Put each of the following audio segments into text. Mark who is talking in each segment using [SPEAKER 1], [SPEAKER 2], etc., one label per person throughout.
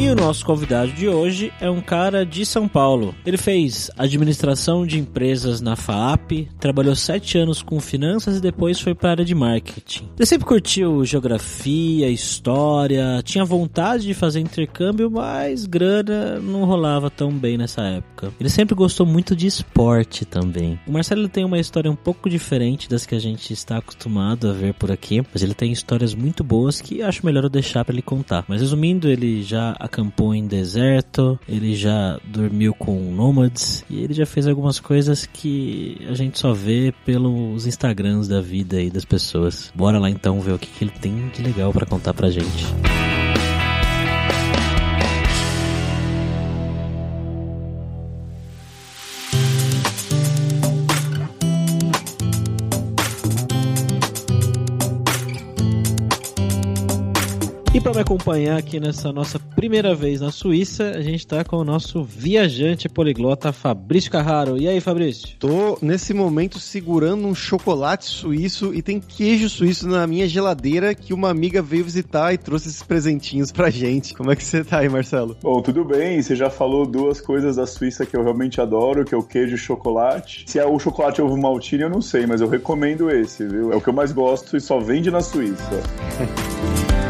[SPEAKER 1] E o nosso convidado de hoje é um cara de São Paulo. Ele fez administração de empresas na FAAP, trabalhou sete anos com finanças e depois foi para a área de marketing. Ele sempre curtiu geografia, história, tinha vontade de fazer intercâmbio, mas grana não rolava tão bem nessa época. Ele sempre gostou muito de esporte também. O Marcelo tem uma história um pouco diferente das que a gente está acostumado a ver por aqui, mas ele tem histórias muito boas que acho melhor eu deixar para ele contar. Mas resumindo, ele já acampou em deserto, ele já dormiu com nômades e ele já fez algumas coisas que a gente só vê pelos Instagrams da vida e das pessoas. Bora lá então ver o que, que ele tem de legal para contar pra gente. E para me acompanhar aqui nessa nossa primeira vez na Suíça, a gente tá com o nosso viajante poliglota Fabrício Carraro. E aí, Fabrício?
[SPEAKER 2] Tô nesse momento segurando um chocolate suíço e tem queijo suíço na minha geladeira que uma amiga veio visitar e trouxe esses presentinhos pra gente. Como é que você tá aí, Marcelo?
[SPEAKER 3] Bom, tudo bem. Você já falou duas coisas da Suíça que eu realmente adoro, que é o queijo e chocolate. Se é o chocolate ovo maltine, eu não sei, mas eu recomendo esse, viu? É o que eu mais gosto e só vende na Suíça.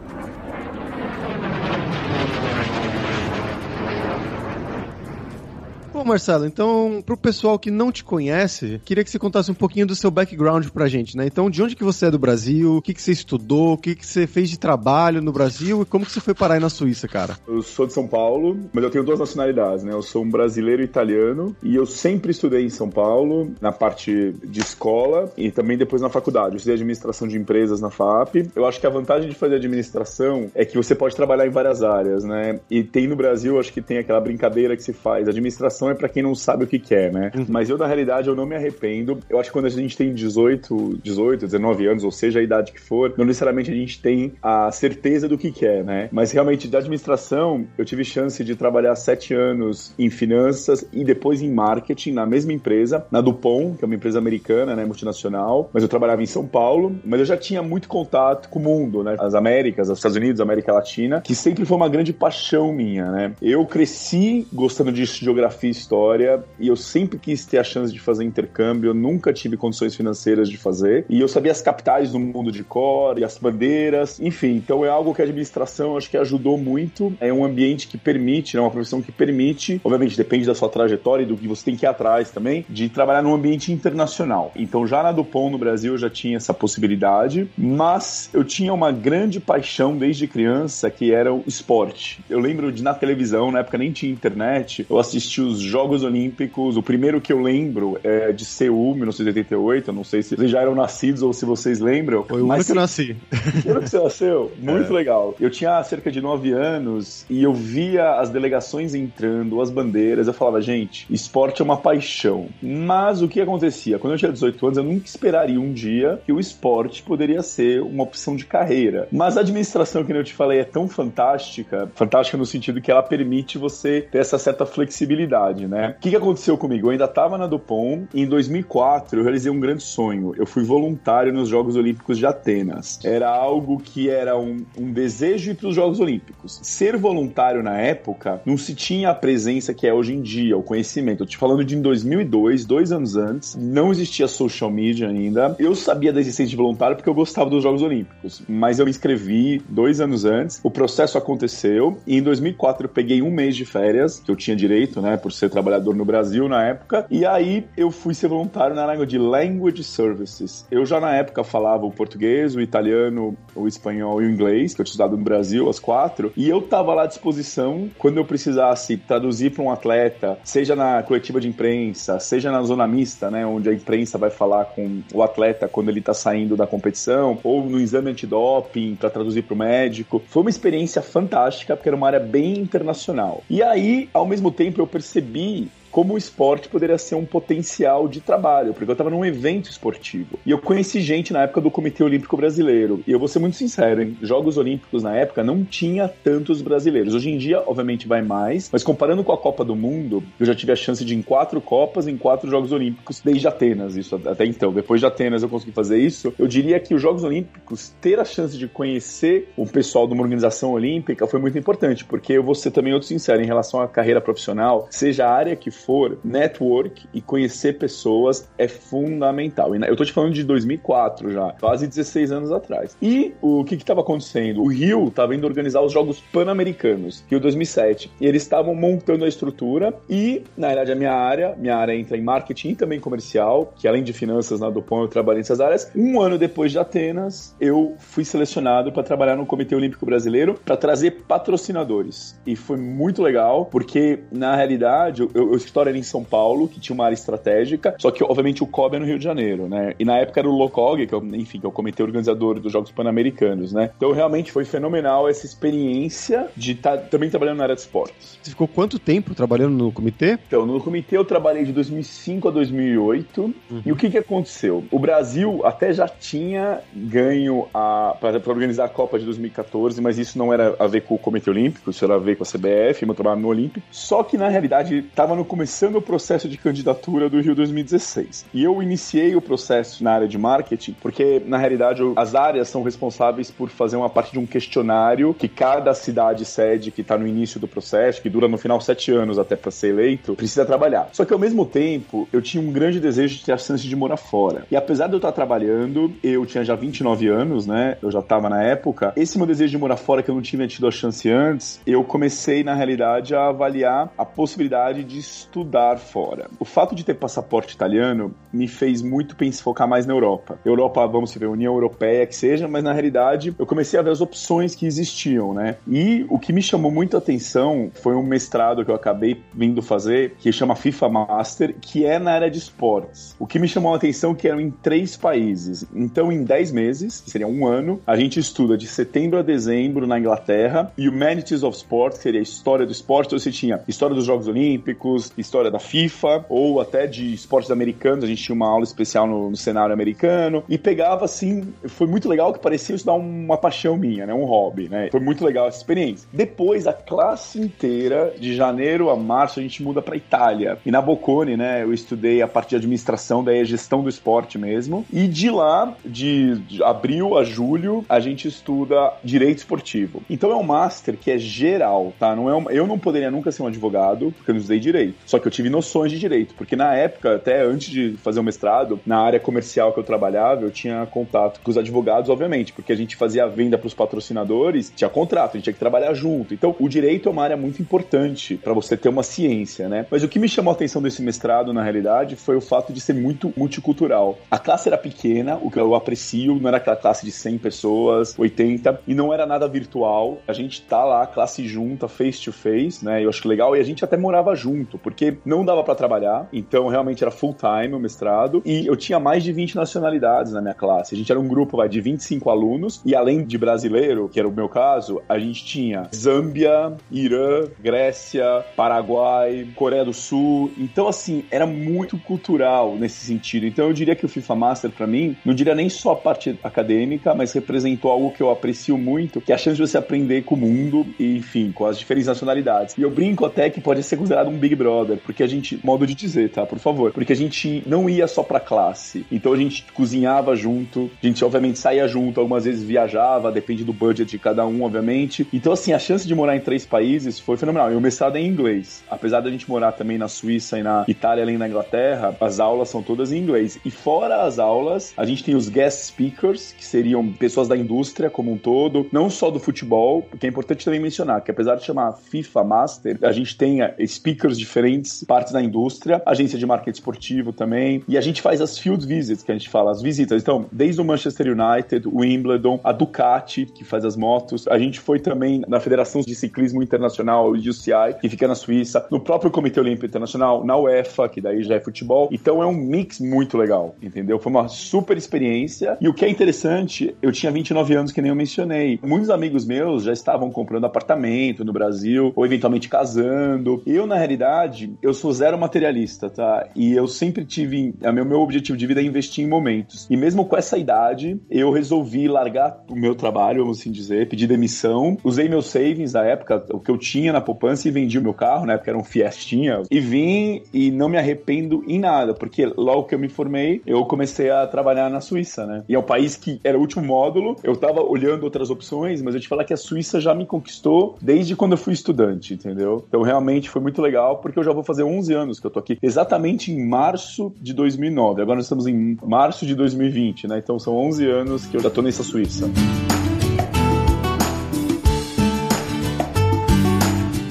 [SPEAKER 2] Bom, Marcelo, então, pro pessoal que não te conhece, queria que você contasse um pouquinho do seu background pra gente, né? Então, de onde que você é do Brasil, o que que você estudou, o que que você fez de trabalho no Brasil e como que você foi parar aí na Suíça, cara?
[SPEAKER 3] Eu sou de São Paulo, mas eu tenho duas nacionalidades, né? Eu sou um brasileiro e italiano e eu sempre estudei em São Paulo, na parte de escola e também depois na faculdade. Eu estudei administração de empresas na FAP. Eu acho que a vantagem de fazer administração é que você pode trabalhar em várias áreas, né? E tem no Brasil, acho que tem aquela brincadeira que se faz. Administração é para quem não sabe o que quer, né?
[SPEAKER 2] Uhum.
[SPEAKER 3] Mas eu, na realidade, eu não me arrependo. Eu acho que quando a gente tem 18, 18, 19 anos, ou seja, a idade que for, não necessariamente a gente tem a certeza do que quer, né? Mas realmente, da administração, eu tive chance de trabalhar sete anos em finanças e depois em marketing na mesma empresa, na Dupont, que é uma empresa americana, né, multinacional. Mas eu trabalhava em São Paulo, mas eu já tinha muito contato com o mundo, né? As Américas, os Estados Unidos, América Latina, que sempre foi uma grande paixão minha, né? Eu cresci gostando de geografia história e eu sempre quis ter a chance de fazer intercâmbio, eu nunca tive condições financeiras de fazer e eu sabia as capitais do mundo de cor e as bandeiras, enfim, então é algo que a administração acho que ajudou muito, é um ambiente que permite, é uma profissão que permite, obviamente depende da sua trajetória e do que você tem que ir atrás também, de trabalhar num ambiente internacional. Então já na Dupont no Brasil eu já tinha essa possibilidade, mas eu tinha uma grande paixão desde criança que era o esporte. Eu lembro de na televisão, na época nem tinha internet, eu assisti os Jogos Olímpicos. O primeiro que eu lembro é de Seul, 1988. Eu não sei se vocês já eram nascidos ou se vocês lembram.
[SPEAKER 2] Foi o ano que eu nasci.
[SPEAKER 3] O ano que você nasceu? Muito é. legal. Eu tinha cerca de 9 anos e eu via as delegações entrando, as bandeiras. Eu falava, gente, esporte é uma paixão. Mas o que acontecia? Quando eu tinha 18 anos, eu nunca esperaria um dia que o esporte poderia ser uma opção de carreira. Mas a administração, que eu te falei, é tão fantástica fantástica no sentido que ela permite você ter essa certa flexibilidade né? O que, que aconteceu comigo? Eu ainda estava na Dupont e em 2004 eu realizei um grande sonho. Eu fui voluntário nos Jogos Olímpicos de Atenas. Era algo que era um, um desejo ir para os Jogos Olímpicos. Ser voluntário na época não se tinha a presença que é hoje em dia, o conhecimento. Eu te falando de em 2002, dois anos antes, não existia social media ainda. Eu sabia da existência de voluntário porque eu gostava dos Jogos Olímpicos, mas eu me inscrevi dois anos antes. O processo aconteceu e em 2004 eu peguei um mês de férias que eu tinha direito, né, por ser trabalhador no Brasil na época. E aí eu fui ser voluntário na área de Language Services. Eu já na época falava o português, o italiano, o espanhol e o inglês, que eu tinha estudado no Brasil, as quatro. E eu tava lá à disposição quando eu precisasse traduzir para um atleta, seja na coletiva de imprensa, seja na zona mista, né, onde a imprensa vai falar com o atleta quando ele tá saindo da competição, ou no exame antidoping para traduzir para o médico. Foi uma experiência fantástica, porque era uma área bem internacional. E aí, ao mesmo tempo, eu percebi be como o esporte poderia ser um potencial de trabalho, porque eu estava num evento esportivo. E eu conheci gente na época do Comitê Olímpico Brasileiro. E eu vou ser muito sincero, hein? Jogos Olímpicos na época não tinha tantos brasileiros. Hoje em dia, obviamente, vai mais, mas comparando com a Copa do Mundo, eu já tive a chance de em quatro Copas, em quatro Jogos Olímpicos, desde Atenas, isso até então. Depois de Atenas eu consegui fazer isso. Eu diria que os Jogos Olímpicos, ter a chance de conhecer o pessoal de uma organização olímpica foi muito importante, porque eu vou ser também outro sincero em relação à carreira profissional, seja a área que for, network e conhecer pessoas é fundamental. Eu tô te falando de 2004 já, quase 16 anos atrás. E o que que tava acontecendo? O Rio tava indo organizar os Jogos Pan-Americanos, Rio 2007. E eles estavam montando a estrutura e, na verdade, a minha área, minha área entra em marketing e também comercial, que além de finanças na Dupont eu trabalhei nessas áreas. Um ano depois de Atenas, eu fui selecionado para trabalhar no Comitê Olímpico Brasileiro para trazer patrocinadores. E foi muito legal, porque na realidade, o, o escritório era em São Paulo, que tinha uma área estratégica, só que obviamente o COB é no Rio de Janeiro, né? E na época era o LOCOG, que é, enfim, que é o comitê organizador dos Jogos Pan-Americanos, né? Então realmente foi fenomenal essa experiência de estar tá, também trabalhando na área de esportes.
[SPEAKER 2] Você ficou quanto tempo trabalhando no comitê?
[SPEAKER 3] Então, no comitê eu trabalhei de 2005 a 2008. Uhum. E o que que aconteceu? O Brasil até já tinha ganho a para organizar a Copa de 2014, mas isso não era a ver com o Comitê Olímpico, isso era a ver com a CBF, eu trabalhava no Olímpico. Só que na realidade estava no começando o processo de candidatura do Rio 2016. E eu iniciei o processo na área de marketing, porque na realidade as áreas são responsáveis por fazer uma parte de um questionário que cada cidade sede que está no início do processo, que dura no final sete anos até para ser eleito, precisa trabalhar. Só que ao mesmo tempo eu tinha um grande desejo de ter a chance de morar fora. E apesar de eu estar trabalhando, eu tinha já 29 anos, né? Eu já estava na época. Esse meu desejo de morar fora que eu não tinha tido a chance antes, eu comecei na realidade a avaliar a possibilidade de estudar fora. O fato de ter passaporte italiano me fez muito pensar focar mais na Europa. Europa, vamos ver, União Europeia que seja, mas na realidade eu comecei a ver as opções que existiam, né? E o que me chamou muito a atenção foi um mestrado que eu acabei vindo fazer, que chama FIFA Master, que é na área de esportes. O que me chamou a atenção é que eram em três países. Então, em dez meses, que seria um ano, a gente estuda de setembro a dezembro na Inglaterra, Humanities of Sport, que seria a história do esporte, então você tinha história dos Jogos Olímpicos, história da FIFA, ou até de esportes americanos, a gente tinha uma aula especial no, no cenário americano, e pegava assim, foi muito legal que parecia estudar uma paixão minha, né, um hobby, né, foi muito legal essa experiência. Depois, a classe inteira, de janeiro a março, a gente muda para Itália, e na Bocconi, né, eu estudei a parte de administração, daí a gestão do esporte mesmo, e de lá, de, de abril a julho, a gente estuda direito esportivo. Então é um master que é geral, tá, não é eu não poderia nunca ser um advogado, porque eu não estudei direito, só que eu tive noções de direito, porque na época, até antes de fazer o mestrado, na área comercial que eu trabalhava, eu tinha contato com os advogados, obviamente, porque a gente fazia a venda para os patrocinadores, tinha contrato, a gente tinha que trabalhar junto. Então, o direito é uma área muito importante para você ter uma ciência, né? Mas o que me chamou a atenção desse mestrado, na realidade, foi o fato de ser muito multicultural. A classe era pequena, o que eu aprecio, não era aquela classe de 100 pessoas, 80, e não era nada virtual. A gente tá lá, classe junta, face to face, né? Eu acho legal, e a gente até morava junto, porque não dava para trabalhar, então realmente era full time o mestrado, e eu tinha mais de 20 nacionalidades na minha classe. A gente era um grupo vai, de 25 alunos, e além de brasileiro, que era o meu caso, a gente tinha Zâmbia, Irã, Grécia, Paraguai, Coreia do Sul. Então, assim, era muito cultural nesse sentido. Então, eu diria que o FIFA Master, para mim, não diria nem só a parte acadêmica, mas representou algo que eu aprecio muito, que é a chance de você aprender com o mundo e, enfim, com as diferentes nacionalidades. E eu brinco até que pode ser considerado um Big Brother, porque a gente, modo de dizer, tá? Por favor. Porque a gente não ia só pra classe. Então a gente cozinhava junto, a gente obviamente saía junto, algumas vezes viajava, depende do budget de cada um, obviamente. Então, assim, a chance de morar em três países foi fenomenal. E o mestrado é em inglês. Apesar da gente morar também na Suíça e na Itália, além da Inglaterra, as aulas são todas em inglês. E fora as aulas, a gente tem os guest speakers, que seriam pessoas da indústria como um todo, não só do futebol, porque é importante também mencionar que apesar de chamar FIFA Master, a gente tem speakers diferentes diferentes partes da indústria, agência de marketing esportivo também, e a gente faz as field visits, que a gente fala, as visitas. Então, desde o Manchester United, o Wimbledon, a Ducati, que faz as motos, a gente foi também na Federação de Ciclismo Internacional, o UCI, que fica na Suíça, no próprio Comitê Olímpico Internacional, na UEFA, que daí já é futebol. Então é um mix muito legal, entendeu? Foi uma super experiência. E o que é interessante, eu tinha 29 anos, que nem eu mencionei. Muitos amigos meus já estavam comprando apartamento no Brasil, ou eventualmente casando. Eu, na realidade, eu sou zero materialista, tá? E eu sempre tive. O meu, meu objetivo de vida é investir em momentos. E mesmo com essa idade, eu resolvi largar o meu trabalho, vamos assim dizer, pedir demissão. Usei meus savings da época, o que eu tinha na poupança, e vendi o meu carro, na época era um Fiestinha. E vim e não me arrependo em nada, porque logo que eu me formei, eu comecei a trabalhar na Suíça, né? E é um país que era o último módulo, eu tava olhando outras opções, mas eu te falar que a Suíça já me conquistou desde quando eu fui estudante, entendeu? Então realmente foi muito legal, porque eu já vou fazer 11 anos que eu tô aqui, exatamente em março de 2009. Agora nós estamos em março de 2020, né? Então são 11 anos que eu já tô nessa Suíça.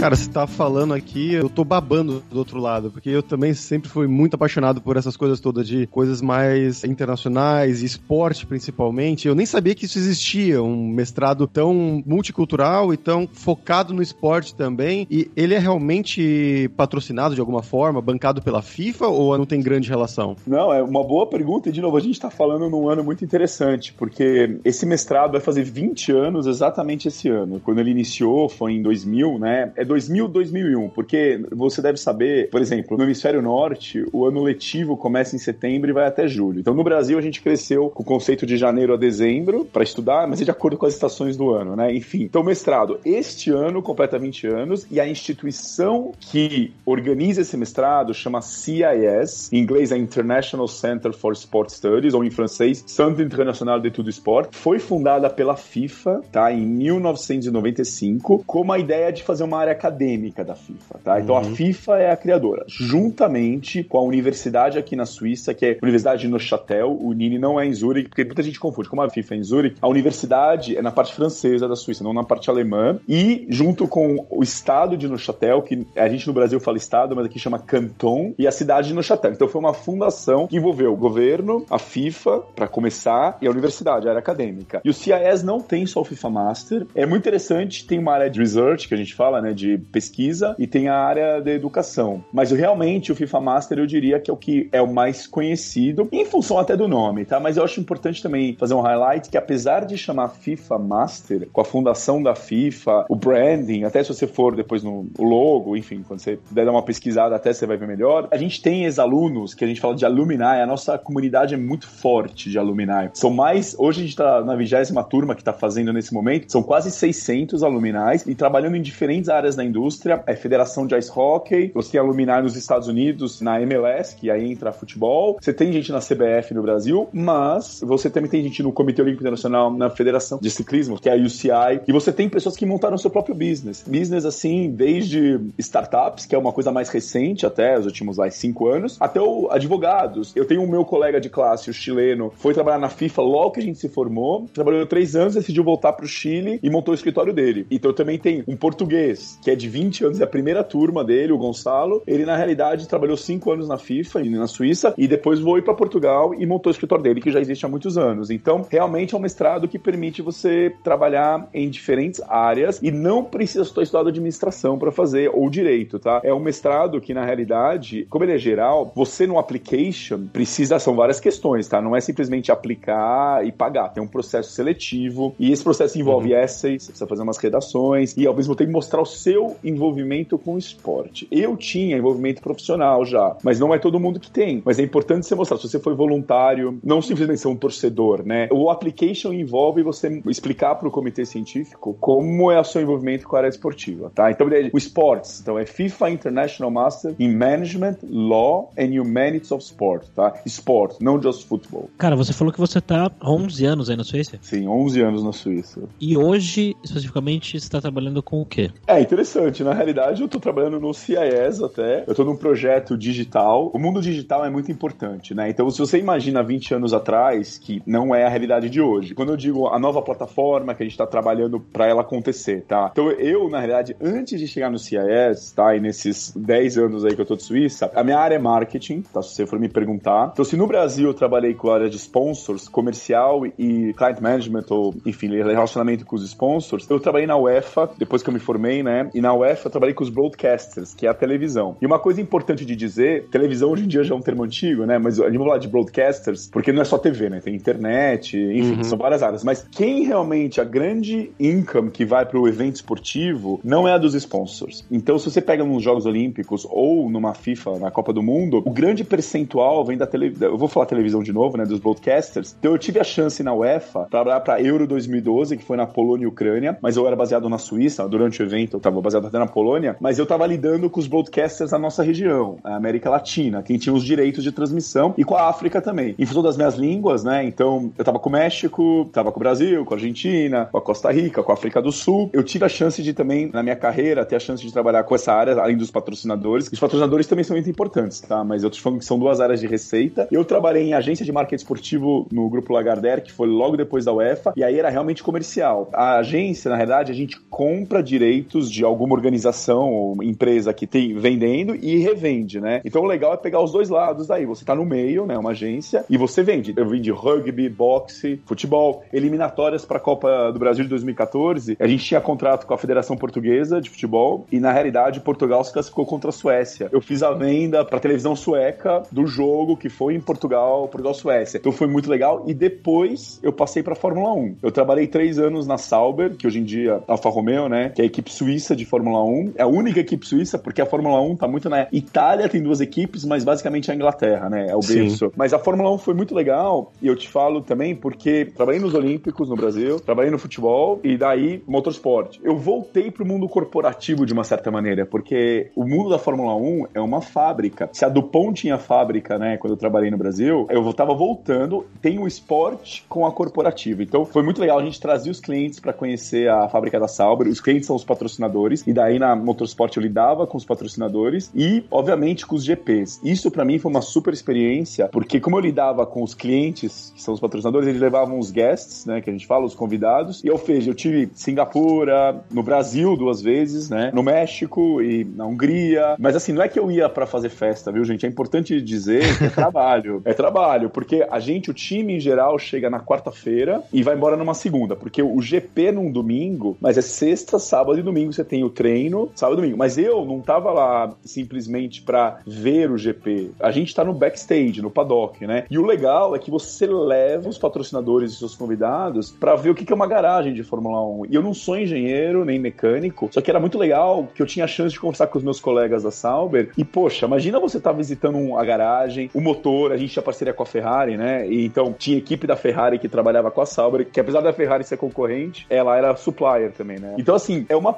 [SPEAKER 2] Cara, você tá falando aqui, eu tô babando do outro lado, porque eu também sempre fui muito apaixonado por essas coisas todas de coisas mais internacionais, esporte principalmente. Eu nem sabia que isso existia, um mestrado tão multicultural e tão focado no esporte também. E ele é realmente patrocinado de alguma forma, bancado pela FIFA ou não tem grande relação?
[SPEAKER 3] Não, é uma boa pergunta e de novo a gente tá falando num ano muito interessante, porque esse mestrado vai fazer 20 anos exatamente esse ano. Quando ele iniciou, foi em 2000, né? É 2000, 2001, porque você deve saber, por exemplo, no hemisfério norte, o ano letivo começa em setembro e vai até julho. Então no Brasil a gente cresceu com o conceito de janeiro a dezembro para estudar, mas é de acordo com as estações do ano, né? Enfim, então mestrado este ano completa 20 anos e a instituição que organiza esse mestrado chama CIS, em inglês é International Center for Sport Studies ou em francês Centre International de Tudo Sport, foi fundada pela FIFA, tá, em 1995, com a ideia de fazer uma área acadêmica da FIFA, tá? Então uhum. a FIFA é a criadora, juntamente com a universidade aqui na Suíça, que é a Universidade de Neuchâtel, o Nini não é em Zurich, porque muita gente confunde, como a FIFA é em Zurich, a universidade é na parte francesa da Suíça, não na parte alemã, e junto com o estado de Neuchâtel, que a gente no Brasil fala estado, mas aqui chama canton, e a cidade de Neuchâtel. Então foi uma fundação que envolveu o governo, a FIFA, para começar, e a universidade, a área acadêmica. E o CIS não tem só o FIFA Master, é muito interessante, tem uma área de research, que a gente fala, né, de pesquisa e tem a área da educação. Mas realmente o FIFA Master eu diria que é o que é o mais conhecido, em função até do nome, tá? Mas eu acho importante também fazer um highlight que apesar de chamar FIFA Master, com a fundação da FIFA, o branding, até se você for depois no logo, enfim, quando você puder dar uma pesquisada até você vai ver melhor. A gente tem ex-alunos, que a gente fala de alumni, a nossa comunidade é muito forte de alumni. São mais, hoje a gente está na vigésima turma que está fazendo nesse momento, são quase 600 alumni e trabalhando em diferentes áreas da indústria, é Federação de Ice Hockey, você tem alumni nos Estados Unidos, na MLS, que aí entra futebol, você tem gente na CBF no Brasil, mas você também tem gente no Comitê Olímpico Internacional, na Federação de Ciclismo, que é a UCI, e você tem pessoas que montaram seu próprio business. Business, assim, desde startups, que é uma coisa mais recente, até os últimos lá, cinco anos, até o advogados. Eu tenho o meu colega de classe, o chileno, foi trabalhar na FIFA logo que a gente se formou, trabalhou três anos, decidiu voltar para o Chile e montou o escritório dele. Então eu também tenho um português, que é de 20 anos, é a primeira turma dele, o Gonçalo. Ele, na realidade, trabalhou 5 anos na FIFA, na Suíça, e depois foi para Portugal e montou o escritório dele, que já existe há muitos anos. Então, realmente é um mestrado que permite você trabalhar em diferentes áreas e não precisa ter estudado administração para fazer, ou direito, tá? É um mestrado que, na realidade, como ele é geral, você no application precisa, são várias questões, tá? Não é simplesmente aplicar e pagar. Tem um processo seletivo e esse processo envolve uhum. essays, você precisa fazer umas redações e ao mesmo tempo mostrar o seu envolvimento com o esporte. Eu tinha envolvimento profissional já, mas não é todo mundo que tem. Mas é importante você mostrar, se você foi voluntário, não simplesmente ser um torcedor, né? O application envolve você explicar para o comitê científico como é o seu envolvimento com a área esportiva, tá? Então, o esportes, então é FIFA International Master in Management, Law and Humanities of Sport, tá? Sport, não just futebol.
[SPEAKER 1] Cara, você falou que você tá há 11 anos aí na Suíça?
[SPEAKER 3] Sim, 11 anos na Suíça.
[SPEAKER 1] E hoje, especificamente, você está trabalhando com o quê?
[SPEAKER 3] É interessante interessante. Na realidade, eu tô trabalhando no CIS até. Eu tô num projeto digital. O mundo digital é muito importante, né? Então, se você imagina 20 anos atrás, que não é a realidade de hoje. Quando eu digo a nova plataforma que a gente tá trabalhando para ela acontecer, tá? Então, eu, na realidade, antes de chegar no CIS, tá? E nesses 10 anos aí que eu tô de Suíça, a minha área é marketing, tá? Se você for me perguntar. Então, se no Brasil eu trabalhei com a área de sponsors, comercial e client management, ou enfim, relacionamento com os sponsors, eu trabalhei na UEFA, depois que eu me formei, né? E na UEFA eu trabalhei com os broadcasters, que é a televisão. E uma coisa importante de dizer, televisão hoje em dia já é um termo antigo, né? Mas a gente vai falar de broadcasters, porque não é só TV, né? Tem internet, enfim, uhum. são várias áreas. Mas quem realmente, a grande income que vai para o evento esportivo, não é a dos sponsors. Então, se você pega nos Jogos Olímpicos ou numa FIFA, na Copa do Mundo, o grande percentual vem da televisão. Eu vou falar televisão de novo, né? Dos broadcasters. Então, eu tive a chance na UEFA trabalhar para Euro 2012, que foi na Polônia e Ucrânia, mas eu era baseado na Suíça. Durante o evento, eu estava baseado até na Polônia, mas eu estava lidando com os broadcasters da nossa região, a América Latina, quem tinha os direitos de transmissão, e com a África também. Em função das minhas línguas, né? Então, eu estava com o México, estava com o Brasil, com a Argentina, com a Costa Rica, com a África do Sul. Eu tive a chance de também, na minha carreira, ter a chance de trabalhar com essa área, além dos patrocinadores. Os patrocinadores também são muito importantes, tá? Mas eu tô falando que são duas áreas de receita. Eu trabalhei em agência de marketing esportivo no grupo Lagardère, que foi logo depois da UEFA, e aí era realmente comercial. A agência, na realidade, a gente compra direitos de alguma organização ou empresa que tem vendendo e revende, né? Então o legal é pegar os dois lados daí. Você tá no meio, né? Uma agência, e você vende. Eu vendi rugby, boxe, futebol, eliminatórias para a Copa do Brasil de 2014. A gente tinha contrato com a Federação Portuguesa de Futebol e na realidade Portugal se classificou contra a Suécia. Eu fiz a venda para televisão sueca do jogo que foi em Portugal, Portugal-Suécia. Então foi muito legal e depois eu passei para Fórmula 1. Eu trabalhei três anos na Sauber, que hoje em dia é Alfa Romeo, né? Que é a equipe suíça de Fórmula 1. É a única equipe suíça porque a Fórmula 1 tá muito na Itália, tem duas equipes, mas basicamente é a Inglaterra, né? É o berço. Mas a Fórmula 1 foi muito legal e eu te falo também porque trabalhei nos Olímpicos no Brasil, trabalhei no futebol e daí motorsport. Eu voltei pro mundo corporativo de uma certa maneira, porque o mundo da Fórmula 1 é uma fábrica. Se a Dupont tinha fábrica, né, quando eu trabalhei no Brasil, eu tava voltando, tem o esporte com a corporativa. Então foi muito legal a gente trazer os clientes para conhecer a fábrica da Sauber. Os clientes são os patrocinadores e daí na motorsport eu lidava com os patrocinadores e, obviamente, com os GPs. Isso para mim foi uma super experiência, porque como eu lidava com os clientes, que são os patrocinadores, eles levavam os guests, né, que a gente fala, os convidados. E eu fiz, eu tive Singapura, no Brasil duas vezes, né, no México e na Hungria. Mas assim, não é que eu ia para fazer festa, viu, gente? É importante dizer que é trabalho. é trabalho, porque a gente, o time em geral, chega na quarta-feira e vai embora numa segunda, porque o GP num domingo, mas é sexta, sábado e domingo você tem o treino, sábado e domingo. Mas eu não tava lá simplesmente para ver o GP. A gente tá no backstage, no paddock, né? E o legal é que você leva os patrocinadores e seus convidados para ver o que é uma garagem de Fórmula 1. E eu não sou engenheiro nem mecânico, só que era muito legal que eu tinha a chance de conversar com os meus colegas da Sauber. E, poxa, imagina você estar tá visitando a garagem, o motor, a gente tinha parceria com a Ferrari, né? E então tinha equipe da Ferrari que trabalhava com a Sauber, que apesar da Ferrari ser concorrente, ela era supplier também, né? Então, assim, é um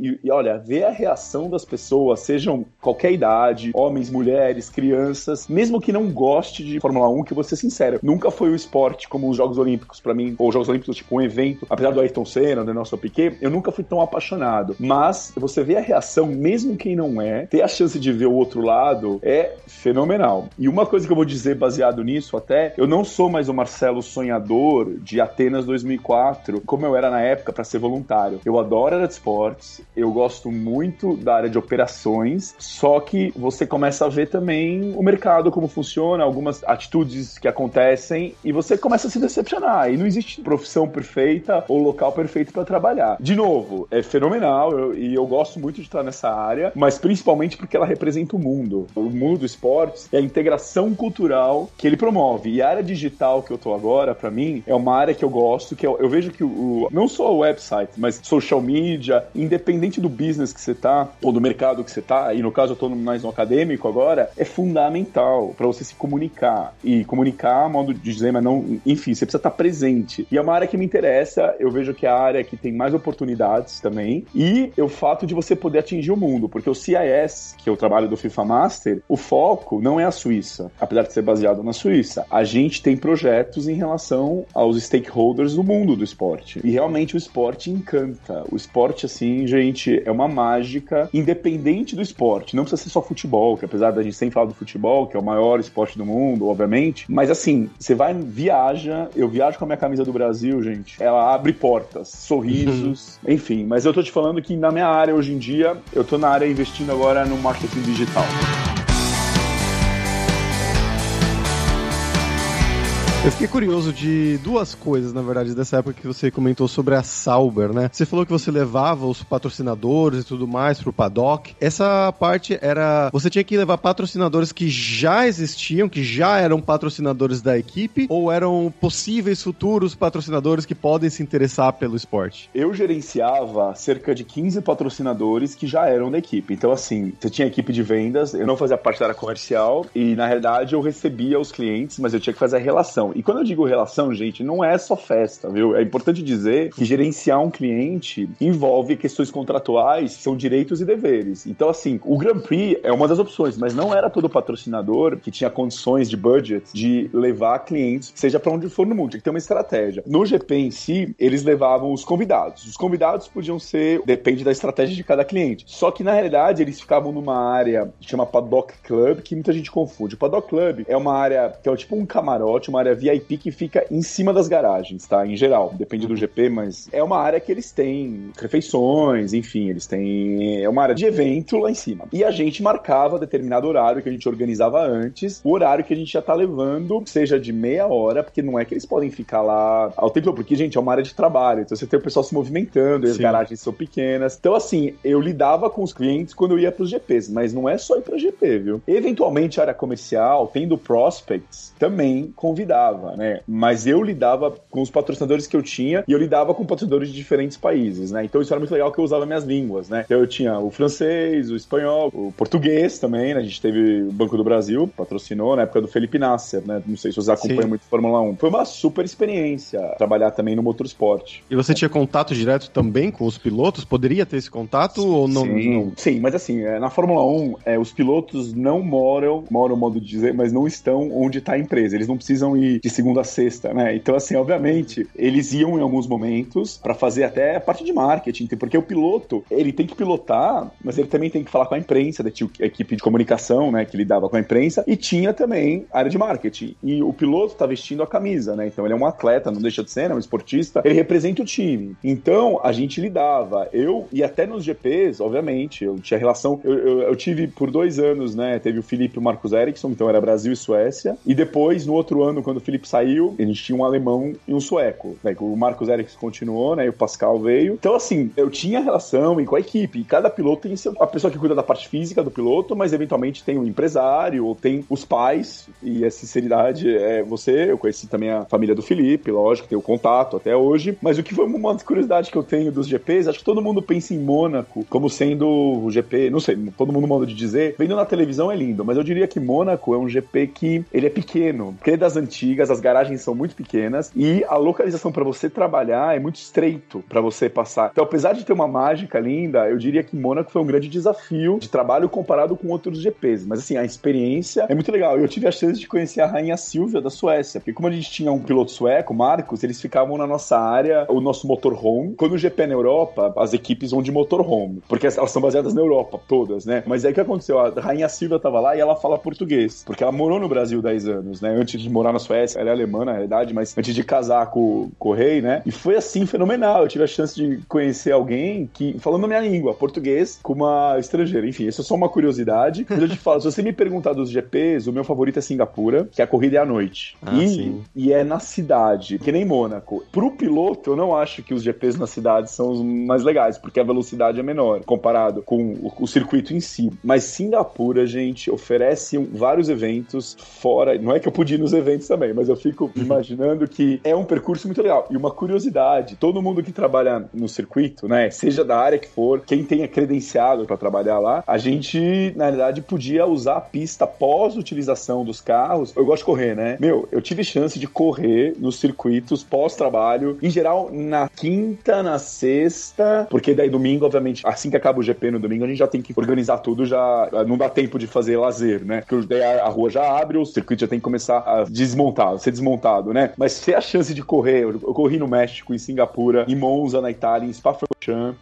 [SPEAKER 3] e, e olha, ver a reação das pessoas, sejam qualquer idade, homens, mulheres, crianças, mesmo que não goste de Fórmula 1, que ser sincero, nunca foi o esporte como os Jogos Olímpicos para mim, ou os Jogos Olímpicos tipo um evento, apesar do Ayrton Senna, do Nelson Piquet, eu nunca fui tão apaixonado. Mas você vê a reação, mesmo quem não é, ter a chance de ver o outro lado é fenomenal. E uma coisa que eu vou dizer baseado nisso até, eu não sou mais o Marcelo sonhador de Atenas 2004, como eu era na época para ser voluntário. Eu adoro a área de esportes, eu gosto muito da área de operações, só que você começa a ver também o mercado como funciona, algumas atitudes que acontecem e você começa a se decepcionar. E não existe profissão perfeita ou local perfeito para trabalhar. De novo, é fenomenal eu, e eu gosto muito de estar nessa área, mas principalmente porque ela representa o mundo. O mundo do esportes é a integração cultural que ele promove. E a área digital que eu tô agora, para mim, é uma área que eu gosto, que eu, eu vejo que o, não só o website, mas social media, independente do business que você tá, ou do mercado que você tá, e no caso eu tô mais no acadêmico agora, é fundamental para você se comunicar. E comunicar, modo de dizer, mas não, enfim, você precisa estar presente. E é uma área que me interessa, eu vejo que é a área que tem mais oportunidades também, e o fato de você poder atingir o mundo, porque o CIS, que é o trabalho do FIFA Master, o foco não é a Suíça, apesar de ser baseado na Suíça. A gente tem projetos em relação aos stakeholders do mundo do esporte. E realmente o esporte encanta. O esporte, assim, mim, gente, é uma mágica independente do esporte. Não precisa ser só futebol, que apesar da gente sempre falar do futebol, que é o maior esporte do mundo, obviamente, mas assim, você vai, viaja, eu viajo com a minha camisa do Brasil, gente, ela abre portas, sorrisos, enfim. Mas eu tô te falando que na minha área hoje em dia, eu tô na área investindo agora no marketing digital.
[SPEAKER 2] Eu fiquei curioso de duas coisas, na verdade, dessa época que você comentou sobre a Sauber, né? Você falou que você levava os patrocinadores e tudo mais pro paddock. Essa parte era. Você tinha que levar patrocinadores que já existiam, que já eram patrocinadores da equipe, ou eram possíveis futuros patrocinadores que podem se interessar pelo esporte?
[SPEAKER 3] Eu gerenciava cerca de 15 patrocinadores que já eram da equipe. Então, assim, você tinha equipe de vendas, eu não fazia parte da área comercial, e na realidade eu recebia os clientes, mas eu tinha que fazer a relação. E quando eu digo relação, gente, não é só festa, viu? É importante dizer que gerenciar um cliente envolve questões contratuais, são direitos e deveres. Então, assim, o Grand Prix é uma das opções, mas não era todo patrocinador que tinha condições de budget de levar clientes, seja para onde for no mundo, tinha que ter uma estratégia. No GP em si, eles levavam os convidados. Os convidados podiam ser, depende da estratégia de cada cliente. Só que na realidade eles ficavam numa área que chama Paddock Club, que muita gente confunde. O Paddock Club é uma área que é tipo um camarote, uma área VIP que fica em cima das garagens, tá? Em geral, depende do GP, mas é uma área que eles têm refeições, enfim, eles têm. É uma área de evento lá em cima. E a gente marcava determinado horário que a gente organizava antes, o horário que a gente já tá levando, seja de meia hora, porque não é que eles podem ficar lá ao tempo, porque, gente, é uma área de trabalho, então você tem o pessoal se movimentando, e as garagens são pequenas. Então, assim, eu lidava com os clientes quando eu ia pros GPs, mas não é só ir pra GP, viu? Eventualmente, a área comercial, tendo prospects, também convidava, né? Mas eu lidava com os patrocinadores que eu tinha e eu lidava com patrocinadores de diferentes países, né? Então isso era muito legal que eu usava minhas línguas, né? Então eu tinha o francês, o espanhol, o português também, né? A gente teve o Banco do Brasil, patrocinou na época do Felipe Nasser, né? Não sei se você acompanha Sim. muito Fórmula 1. Foi uma super experiência trabalhar também no motorsport.
[SPEAKER 2] E você tinha contato direto também com os pilotos? Poderia ter esse contato ou não?
[SPEAKER 3] Sim,
[SPEAKER 2] não?
[SPEAKER 3] Sim mas assim, é, na Fórmula 1, é, os pilotos não moram, moram, modo de dizer, mas não estão onde está a empresa. Eles não precisam ir de segunda a sexta, né? Então, assim, obviamente, eles iam em alguns momentos para fazer até a parte de marketing, porque o piloto, ele tem que pilotar, mas ele também tem que falar com a imprensa, da equipe de comunicação, né, que lidava com a imprensa, e tinha também área de marketing. E o piloto tá vestindo a camisa, né? Então ele é um atleta, não deixa de ser, né, um esportista, ele representa o time. Então, a gente lidava. Eu, e até nos GPs, obviamente, eu tinha relação. Eu, eu, eu tive por dois anos, né? Teve o Felipe e o Marcos Ericsson, então era Brasil e Suécia. E depois, no outro ano, quando o Felipe saiu, a gente tinha um alemão e um sueco. Né? O Marcos Ericsson continuou, né? E o Pascal veio. Então, assim, eu tinha relação com a equipe. E cada piloto tem a pessoa que cuida da parte física do piloto, mas eventualmente tem o empresário, ou tem os pais. E a sinceridade é você. Eu conheci também a família do Felipe, lógico, tenho contato até hoje. Mas o que foi uma curiosidade que eu tenho dos GPs, acho que todo mundo pensa em Mônaco como sendo o GP, não sei, todo mundo modo de dizer. Vendo na televisão é lindo, mas eu diria que Mônaco é um GP que ele é pequeno, porque é das antigas, as garagens são muito pequenas e a localização para você trabalhar é muito estreito para você passar. Então, apesar de ter uma mágica linda, eu diria que Mônaco foi um grande desafio de trabalho comparado com outros GPs. Mas assim, a experiência é muito legal. Eu tive a chance de conhecer a rainha Silvia da Suécia, porque como a gente tinha um piloto sueco, Marcos, eles ficavam na nossa área, o nosso motorhome. Quando o GP é na Europa, as equipes vão de motorhome, porque elas são baseadas na Europa, todas, né? Mas aí o que aconteceu? A rainha Silvia tava lá e ela fala português, porque ela morou no Brasil 10 anos, né? Antes de morar na Suécia, ela é alemã na realidade, mas antes de casar com, com o rei, né? E foi assim fenomenal. Eu tive a chance de conhecer alguém que, falando a minha língua, português, com uma estrangeira. Enfim, isso é só uma curiosidade. Mas eu te falo, se você me perguntar dos GPs, o meu favorito é Singapura, que a corrida é à noite.
[SPEAKER 2] Ah,
[SPEAKER 3] e,
[SPEAKER 2] sim.
[SPEAKER 3] e é na cidade, que nem Mônaco. Pro piloto, eu não acho que os GPs na cidade são os mais legais, porque a velocidade é menor comparado com o, o circuito em si. Mas Singapura, gente, oferece vários eventos fora. Não é que eu pude ir nos eventos também, mas eu fico imaginando que é um percurso muito legal. E uma curiosidade: todo mundo que trabalha no circuito, né, seja da área que for, quem tenha credenciado para trabalhar lá, a gente, na verdade, podia usar a pista pós-utilização dos carros. Eu gosto de correr, né? Meu, eu tive chance de correr nos circuitos pós-trabalho, em geral na quinta, na sexta, porque daí domingo, obviamente, assim que acaba o GP no domingo, a gente já tem que organizar tudo, já não dá tempo de fazer lazer, né? Porque daí a rua já abre, o circuito já tem que começar a desmontar, ser desmontado, né? Mas ter a chance de correr, eu, corri no México, em Singapura, em Monza, na Itália, em Spa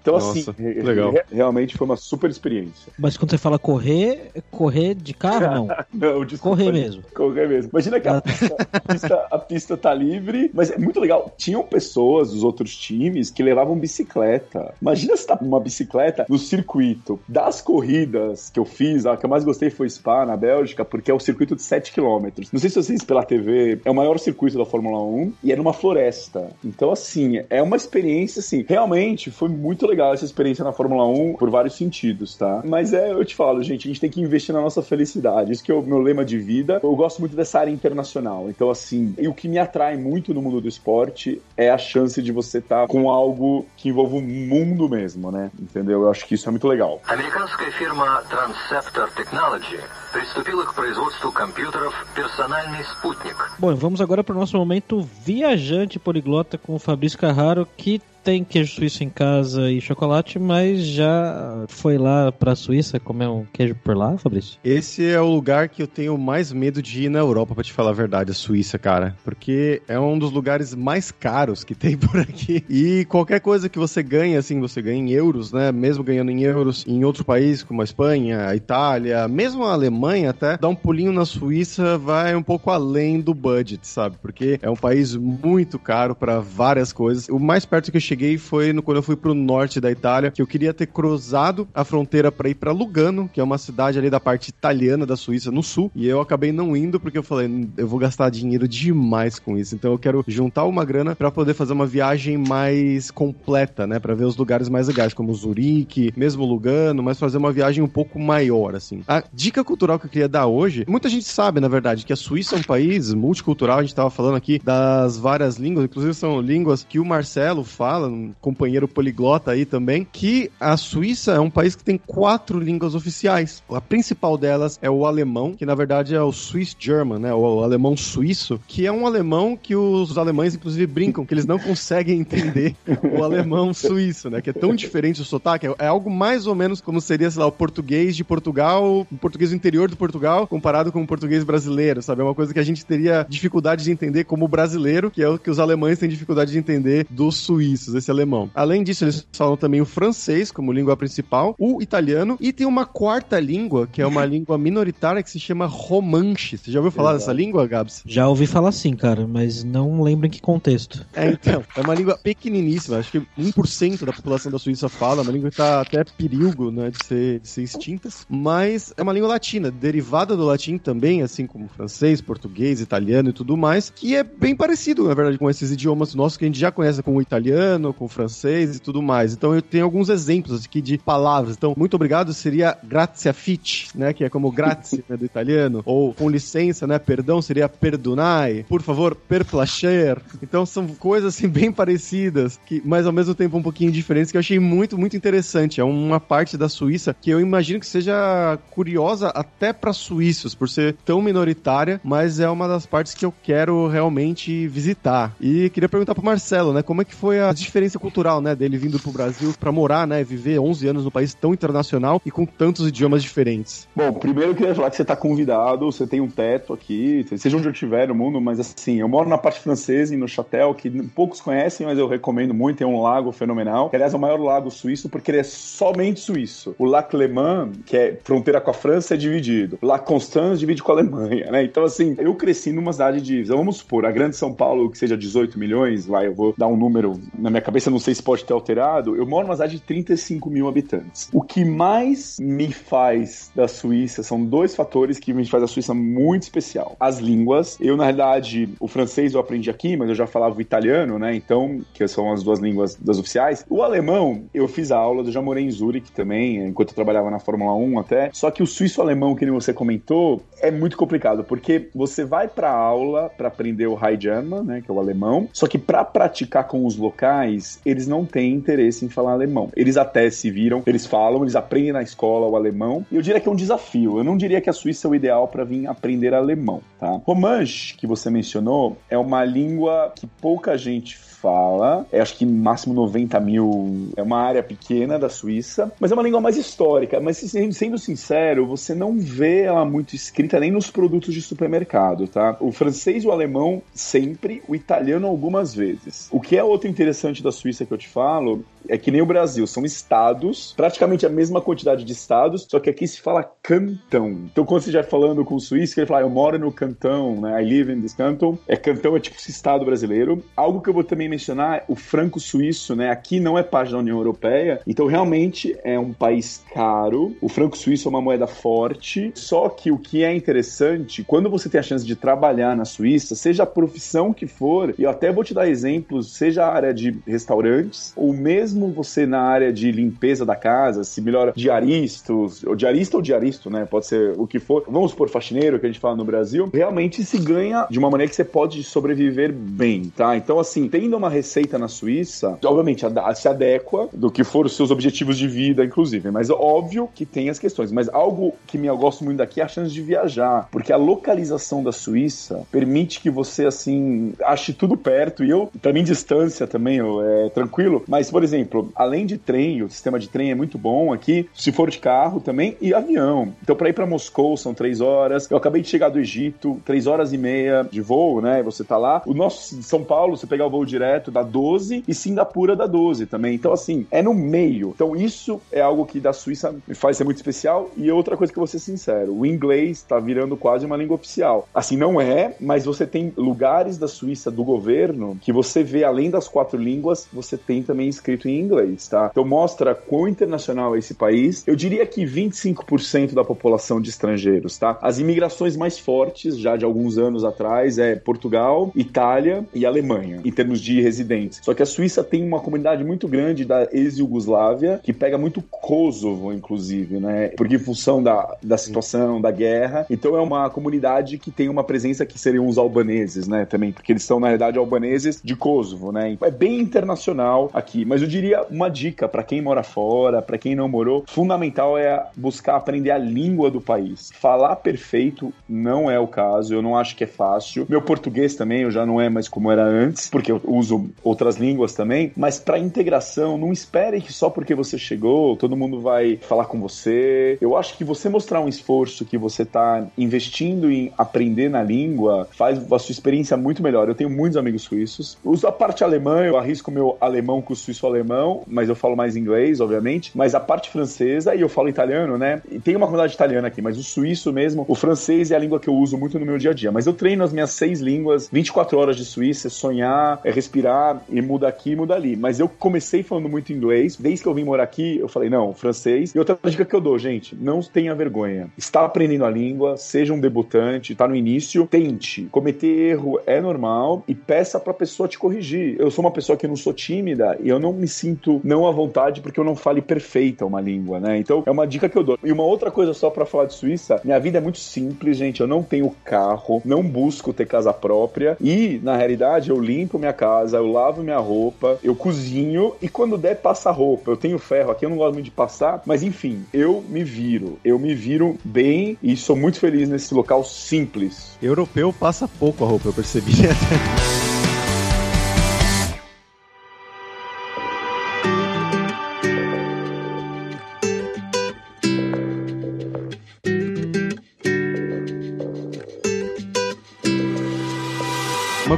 [SPEAKER 3] Então, assim,
[SPEAKER 2] Nossa, legal.
[SPEAKER 3] re- realmente foi uma super experiência.
[SPEAKER 1] Mas quando você fala correr, é correr de carro, não.
[SPEAKER 3] Não, desculpa,
[SPEAKER 1] Correr mesmo.
[SPEAKER 3] Correr mesmo. Imagina que a pista, a pista- a pista tá livre, mas é muito legal. Tinham pessoas dos outros times que levavam bicicleta. Imagina se tá uma bicicleta no circuito. Das corridas que eu fiz, a que eu mais gostei foi Spa, na Bélgica, porque é o circuito de 7 km. Não sei se vocês pela TV, é o maior circuito da Fórmula 1 e é numa floresta. Então, assim, é uma experiência, assim, realmente foi muito legal essa experiência na Fórmula 1 por vários sentidos, tá? Mas é, eu te falo, gente, a gente tem que investir na nossa felicidade. Isso que é o meu lema de vida. Eu gosto muito dessa área internacional. Então, assim, e o que me atrai muito no mundo do esporte é a chance de você estar com algo que envolva o mundo mesmo, né? Entendeu? Eu acho que isso é muito legal.
[SPEAKER 4] Американская фирма Transceptor Technology приступила к производству компьютеров «Персональный спутник».
[SPEAKER 1] Bom, vamos agora para o nosso momento viajante poliglota com o Fabrício Carraro, que tem queijo suíço em casa e chocolate, mas já foi lá pra Suíça comer um queijo por lá, Fabrício?
[SPEAKER 2] Esse é o lugar que eu tenho mais medo de ir na Europa, pra te falar a verdade, a Suíça, cara. Porque é um dos lugares mais caros que tem por aqui. E qualquer coisa que você ganha, assim, você ganha em euros, né? Mesmo ganhando em euros em outro país, como a Espanha, a Itália, mesmo a Alemanha até, dar um pulinho na Suíça vai um pouco além do budget, sabe? Porque é um país muito caro pra várias coisas. O mais perto que eu cheguei foi no, quando eu fui pro norte da Itália, que eu queria ter cruzado a fronteira pra ir pra Lugano, que é uma cidade ali da parte italiana da Suíça, no sul, e eu acabei não indo porque eu falei, "Hum, eu vou gastar dinheiro demais com isso. Então eu quero juntar uma grana pra poder fazer uma viagem mais completa, né, Pra ver os lugares mais legais, como Zurique, mesmo Lugano, mas fazer uma viagem um pouco maior, assim. A dica cultural que eu queria dar hoje, muita gente sabe, na verdade, que a Suíça é um país multicultural, a gente tava falando aqui das várias línguas, inclusive são línguas que o Marcelo fala, um companheiro poliglota aí também, que a Suíça é um país que tem quatro línguas oficiais. A principal delas é o alemão, que na verdade é o Swiss German, né, o alemão suíço, que é um alemão que os alemães inclusive brincam que eles não conseguem entender o alemão suíço, né, que é tão diferente o sotaque, é algo mais ou menos como seria, sei lá, o português de Portugal, o português do interior do Portugal, comparado com o português brasileiro, sabe? É uma coisa que a gente teria dificuldade de entender como brasileiro, que é o que os alemães têm dificuldade de entender dos suíços, esse alemão. Além disso, eles falam também o francês como língua principal, o italiano, e tem uma quarta língua, que é uma língua minoritária que se chama romanche. Você já ouviu falar
[SPEAKER 3] Exato.
[SPEAKER 2] dessa língua, Gabs?
[SPEAKER 1] Já ouvi falar sim, cara, mas não lembro em que contexto.
[SPEAKER 2] É, então, é uma língua pequeniníssima, acho que 1% da população da Suíça fala, uma língua que tá até perigo, né, de ser, de ser extinta, mas é uma língua latina, derivada do latim também, assim como francês, português, italiano e tudo mais, que é bem parecido, na verdade, com esses idiomas nossos que a gente já conhece com o italiano, com o francês e tudo mais. Então eu tenho alguns exemplos aqui de palavras. Então, muito obrigado seria grazie fit, né, que é como grazie, né, do italiano, ou com licença, né, perdão seria perdonai, por favor, per placer. Então são coisas assim bem parecidas, que mas ao mesmo tempo um pouquinho diferentes que eu achei muito muito interessante. É uma parte da Suíça que eu imagino que seja curiosa até para suíços por ser tão minoritária, mas é uma das partes que eu quero realmente visitar. E queria perguntar pro Marcelo, né, como é que foi a diferença cultural, né, dele vindo pro Brasil para morar, né, viver 11 anos no país tão internacional e com tantos idiomas diferentes.
[SPEAKER 3] Bom, primeiro eu queria falar que você tá convidado, você tem um teto aqui, seja onde eu estiver no mundo, mas assim, eu moro na parte francesa, em Neuchâtel, que poucos conhecem, mas eu recomendo muito, tem um lago fenomenal, aliás é o maior lago suíço, porque ele é somente suíço. O Lac Léman, que é fronteira com a França, é dividido. O Lac Constance divide com a Alemanha, né? Então assim, eu cresci numa cidade de, vamos supor, a grande São Paulo, que seja 18 milhões, vai, eu vou dar um número, na minha cabeça não sei se pode ter alterado, eu moro numa cidade de 35 mil habitantes. O que mais me faz da Suíça são dois fatores que me faz a Suíça muito especial. As línguas. Eu, na realidade, o francês eu aprendi aqui, mas eu já falava o italiano, né? Então, que são as duas línguas das oficiais. O alemão, eu fiz aulas, eu já morei em Zurique também, enquanto eu trabalhava na Fórmula 1 até. Só que o suíço-alemão, que nem você comentou, é muito complicado, porque você vai pra aula para aprender o High German, né? Que é o alemão. Só que para praticar com os locais, eles não têm interesse em falar alemão. Eles até se viram, eles falam, eles aprendem na escola o alemão. E eu diria que é um desafio. Eu não diria que a Suíça é o ideal para vir aprender alemão, tá? Romanche, que você mencionou, é uma língua que pouca gente fala, é acho que máximo 90 mil, é uma área pequena da Suíça, mas é uma língua mais histórica. Mas se- sendo sincero, você não vê ela muito escrita nem nos produtos de supermercado, tá? O francês e o alemão sempre, o italiano algumas vezes. O que é outro interessante interessante da Suíça que eu te falo é que nem o Brasil, são estados, praticamente a mesma quantidade de estados, só que aqui se fala cantão. Então, quando você estiver falando com o suíço, ele fala, ah, eu moro no cantão, né? I live in this canton. É cantão, é tipo esse estado brasileiro. Algo que eu vou também mencionar, o franco suíço, né? Aqui não é parte da União Europeia, então realmente é um país caro. O franco suíço é uma moeda forte, só que o que é interessante, quando você tem a chance de trabalhar na Suíça, seja a profissão que for, e eu até vou te dar exemplos, seja a área de restaurantes, ou mesmo você na área de limpeza da casa, se melhora diaristas, ou diarista ou diaristo, né? Pode ser o que for. Vamos por faxineiro, que a gente fala no Brasil, realmente se ganha de uma maneira que você pode sobreviver bem, tá? Então, assim, tendo uma receita na Suíça, obviamente se adequa do que for os seus objetivos de vida, inclusive, mas óbvio que tem as questões. Mas algo que me, eu gosto muito daqui é a chance de viajar, porque a localização da Suíça permite que você, assim, ache tudo perto, e eu, mim, distância também é tranquilo, mas, por exemplo, além de trem, o sistema de trem é muito bom aqui, se for de carro também, e avião. Então, para ir para Moscou são três horas. Eu acabei de chegar do Egito, três horas e meia de voo, né? Você tá lá. O nosso São Paulo, você pegar o voo direto, dá 12 e Singapura dá 12 também. Então, assim, é no meio. Então, isso é algo que da Suíça me faz ser muito especial. E outra coisa que eu vou ser sincero: o inglês tá virando quase uma língua oficial. Assim, não é, mas você tem lugares da Suíça do governo que você vê, além das quatro línguas, você tem também escrito em inglês, tá? Então, mostra quão internacional é esse país. Eu diria que 25% da população de estrangeiros, tá? As imigrações mais fortes, já de alguns anos atrás, é Portugal, Itália e Alemanha, em termos de residentes. Só que a Suíça tem uma comunidade muito grande da ex-Yugoslávia, que pega muito Kosovo, inclusive, né? Porque em função da, da situação, da guerra. Então é uma comunidade que tem uma presença que seriam os albaneses, né? Também, porque eles são, na realidade, albaneses de Kosovo, né? É bem internacional aqui. Mas eu diria uma dica para quem mora fora, para quem não morou, fundamental é buscar aprender a língua do país. Falar perfeito não é o caso, eu não acho que é fácil. Meu português também, eu já não é mais como era antes, porque eu uso outras línguas também, mas para integração, não espere que só porque você chegou, todo mundo vai falar com você. Eu acho que você mostrar um esforço que você tá investindo em aprender na língua faz a sua experiência muito melhor. Eu tenho muitos amigos suíços. Uso a parte alemã, eu arrisco meu alemão com o suíço alemão, mas eu falo mais inglês, obviamente. Mas a parte francesa, e eu falo italiano, né? E tem uma comunidade italiana aqui, mas o suíço mesmo, o francês é a língua que eu uso muito no meu dia a dia. Mas eu treino as minhas seis línguas, 24 horas de Suíça, é sonhar, é respirar, e muda aqui, muda ali. Mas eu comecei falando muito inglês, desde que eu vim morar aqui, eu falei, não, francês. E outra dica que eu dou, gente, não tenha vergonha. Está aprendendo a língua, seja um debutante, está no início, tente. Cometer erro é normal e peça pra pessoa te corrigir. Eu sou uma pessoa que não sou tímida e eu não me sinto não à vontade porque eu não fale perfeita uma língua, né? Então é uma dica que eu dou. E uma outra coisa só para falar de Suíça, minha vida é muito simples, gente. Eu não tenho carro, não busco ter casa própria e, na realidade, eu limpo minha casa, eu lavo minha roupa, eu cozinho e quando der, passa roupa. Eu tenho ferro aqui, eu não gosto muito de passar, mas enfim, eu me viro. Eu me viro bem e sou muito feliz nesse local simples.
[SPEAKER 2] Europeu passa pouco a roupa, eu percebi.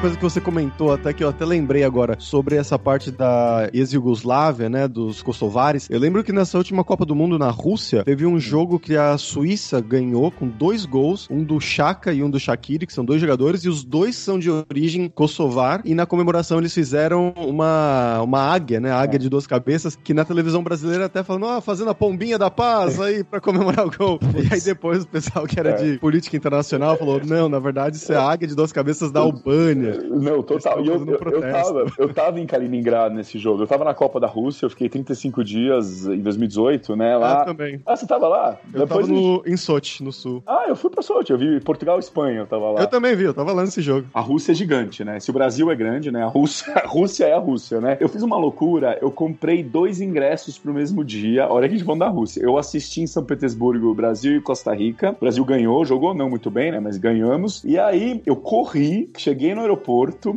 [SPEAKER 2] coisa que você comentou, até que eu até lembrei agora, sobre essa parte da ex-Yugoslávia, né, dos kosovares. Eu lembro que nessa última Copa do Mundo na Rússia, teve um jogo que a Suíça ganhou com dois gols, um do Chaka e um do Shaqiri, que são dois jogadores, e os dois são de origem kosovar, e na comemoração eles fizeram uma, uma águia, né, águia de duas cabeças, que na televisão brasileira até falando, ó, fazendo a pombinha da paz aí pra comemorar o gol. E aí depois o pessoal que era de política internacional falou, não, na verdade isso é a águia de duas cabeças da Albânia.
[SPEAKER 3] Não, total. E eu, eu, eu, tava, eu tava em Kaliningrado nesse jogo. Eu tava na Copa da Rússia, eu fiquei 35 dias em 2018, né? Lá.
[SPEAKER 2] Ah, também.
[SPEAKER 3] Ah, você tava lá?
[SPEAKER 2] Eu Depois tava no, em Sochi, no sul.
[SPEAKER 3] Ah, eu fui pra Sochi. Eu vi Portugal e Espanha, eu tava lá.
[SPEAKER 2] Eu também vi, eu tava lá nesse jogo.
[SPEAKER 3] A Rússia é gigante, né? Se o Brasil é grande, né? A Rússia, a Rússia é a Rússia, né? Eu fiz uma loucura, eu comprei dois ingressos pro mesmo dia. Olha que a gente falando da Rússia. Eu assisti em São Petersburgo, Brasil e Costa Rica. O Brasil ganhou, jogou não muito bem, né? Mas ganhamos. E aí eu corri, cheguei no aeroporto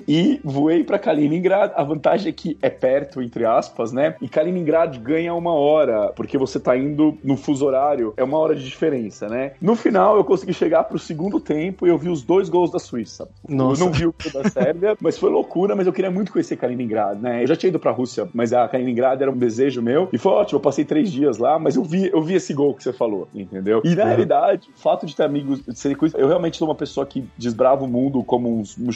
[SPEAKER 3] e voei para Kaliningrad. A vantagem é que é perto, entre aspas, né? E Kaliningrad ganha uma hora, porque você tá indo no fuso horário, é uma hora de diferença, né? No final, eu consegui chegar pro segundo tempo e eu vi os dois gols da Suíça.
[SPEAKER 2] Nossa.
[SPEAKER 3] Eu não vi o gol da Sérvia, mas foi loucura, mas eu queria muito conhecer Kaliningrad, né? Eu já tinha ido pra Rússia, mas a Kaliningrad era um desejo meu e foi ótimo. Eu passei três dias lá, mas eu vi, eu vi esse gol que você falou, entendeu? E na
[SPEAKER 2] É.
[SPEAKER 3] realidade, o fato de ter amigos, de ser eu realmente sou uma pessoa que desbrava o mundo como um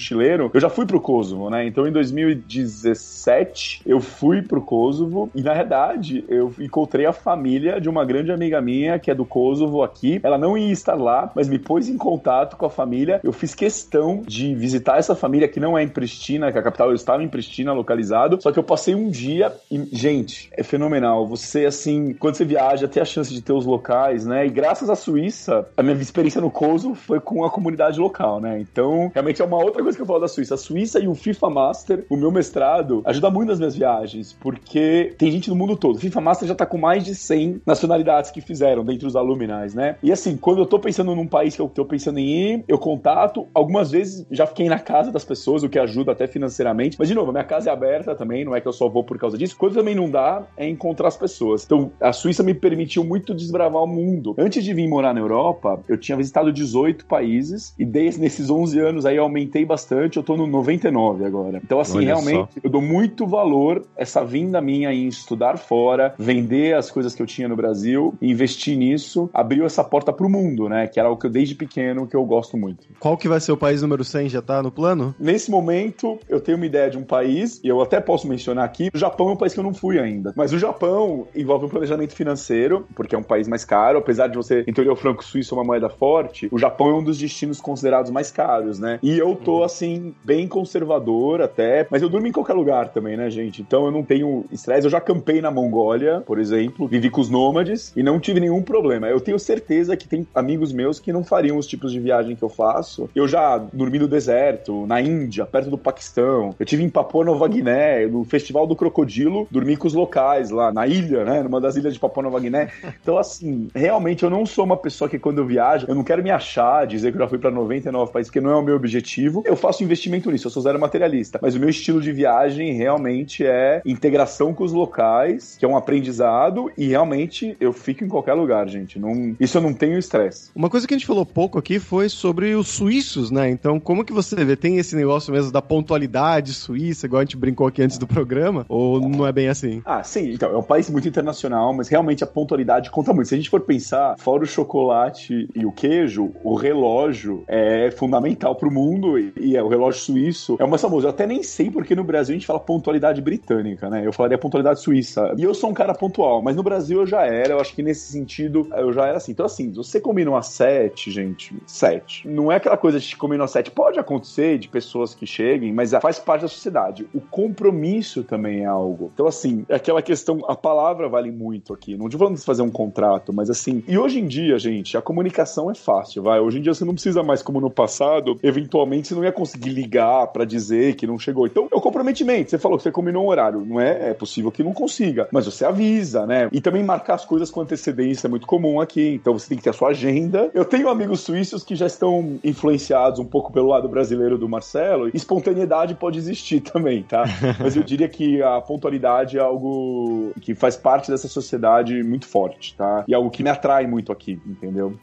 [SPEAKER 3] Eu já fui pro Kosovo, né? Então em 2017 eu fui pro Kosovo e na verdade eu encontrei a família de uma grande amiga minha que é do Kosovo aqui. Ela não ia estar lá, mas me pôs em contato com a família. Eu fiz questão de visitar essa família que não é em Pristina, que é a capital, eu estava em Pristina localizado. Só que eu passei um dia e, gente, é fenomenal. Você, assim, quando você viaja, ter a chance de ter os locais, né? E graças à Suíça, a minha experiência no Kosovo foi com a comunidade local, né? Então, realmente é uma outra coisa que eu falo da Suíça. A Suíça e o FIFA Master, o meu mestrado, ajuda muito nas minhas viagens, porque tem gente do mundo todo. O FIFA Master já tá com mais de 100 nacionalidades que fizeram dentre os aluminais, né? E assim, quando eu tô pensando num país que eu tô pensando em ir, eu contato. Algumas vezes já fiquei na casa das pessoas, o que ajuda até financeiramente. Mas, de novo, minha casa é aberta também, não é que eu só vou por causa disso. Quando também não dá, é encontrar as pessoas. Então, a Suíça me permitiu muito desbravar o mundo. Antes de vir morar na Europa, eu tinha visitado 18 países e desde nesses 11 anos aí aumentei bastante. Eu tô no 99 agora. Então, assim,
[SPEAKER 5] Olha
[SPEAKER 3] realmente, eu dou muito valor essa vinda minha em estudar fora, vender as coisas que eu tinha no Brasil, investir nisso, abriu essa porta pro mundo, né? Que era o que eu desde pequeno que eu gosto muito.
[SPEAKER 2] Qual que vai ser o país número 100? Já tá no plano?
[SPEAKER 3] Nesse momento, eu tenho uma ideia de um país, e eu até posso mencionar aqui, o Japão é um país que eu não fui ainda. Mas o Japão envolve um planejamento financeiro, porque é um país mais caro, apesar de você, em teoria, o franco suíço é uma moeda forte, o Japão é um dos destinos considerados mais caros, né? E eu tô, assim, bem conservador até, mas eu durmo em qualquer lugar também, né, gente? Então eu não tenho estresse. Eu já acampei na Mongólia, por exemplo, vivi com os nômades e não tive nenhum problema. Eu tenho certeza que tem amigos meus que não fariam os tipos de viagem que eu faço. Eu já dormi no deserto, na Índia, perto do Paquistão. Eu tive em Papua Nova Guiné, no Festival do Crocodilo, dormi com os locais lá na ilha, né? Numa das ilhas de Papua Nova Guiné. Então, assim, realmente eu não sou uma pessoa que quando eu viajo, eu não quero me achar, dizer que eu já fui pra 99 países, porque não é o meu objetivo. Eu faço investimento nisso, eu sou zero materialista. Mas o meu estilo de viagem realmente é integração com os locais, que é um aprendizado, e realmente eu fico em qualquer lugar, gente. Não, isso eu não tenho estresse.
[SPEAKER 2] Uma coisa que a gente falou pouco aqui foi sobre os suíços, né? Então, como que você vê? Tem esse negócio mesmo da pontualidade suíça, igual a gente brincou aqui antes do programa? Ou não é bem assim?
[SPEAKER 3] Ah, sim, então, é um país muito internacional, mas realmente a pontualidade conta muito. Se a gente for pensar, fora o chocolate e o queijo, o relógio é fundamental pro mundo e, é o relógio suíço é o mais famoso. Eu até nem sei porque no Brasil a gente fala pontualidade britânica, né? Eu falaria pontualidade suíça. E eu sou um cara pontual, mas no Brasil eu já era, eu acho que nesse sentido eu já era assim. Então, assim, você combina às sete, gente, sete. Não é aquela coisa de combina às sete. Pode acontecer de pessoas que cheguem, mas faz parte da sociedade. O compromisso também é algo. Então, assim, é aquela questão, a palavra vale muito aqui. Não vamos fazer um contrato, mas assim. E hoje em dia, gente, a comunicação é fácil, vai. Hoje em dia você não precisa mais, como no passado, eventualmente você não ia conseguir ligar pra dizer que não chegou. Então, é o comprometimento. Você falou que você combinou um horário. Não é, é possível que não consiga. Mas você avisa, né? E também marcar as coisas com antecedência é muito comum aqui. Então você tem que ter a sua agenda. Eu tenho amigos suíços que já estão influenciados um pouco pelo lado brasileiro do Marcelo. Espontaneidade pode existir também, tá? Mas eu diria que a pontualidade é algo que faz parte dessa sociedade muito forte, tá? E é algo que me atrai muito aqui, entendeu?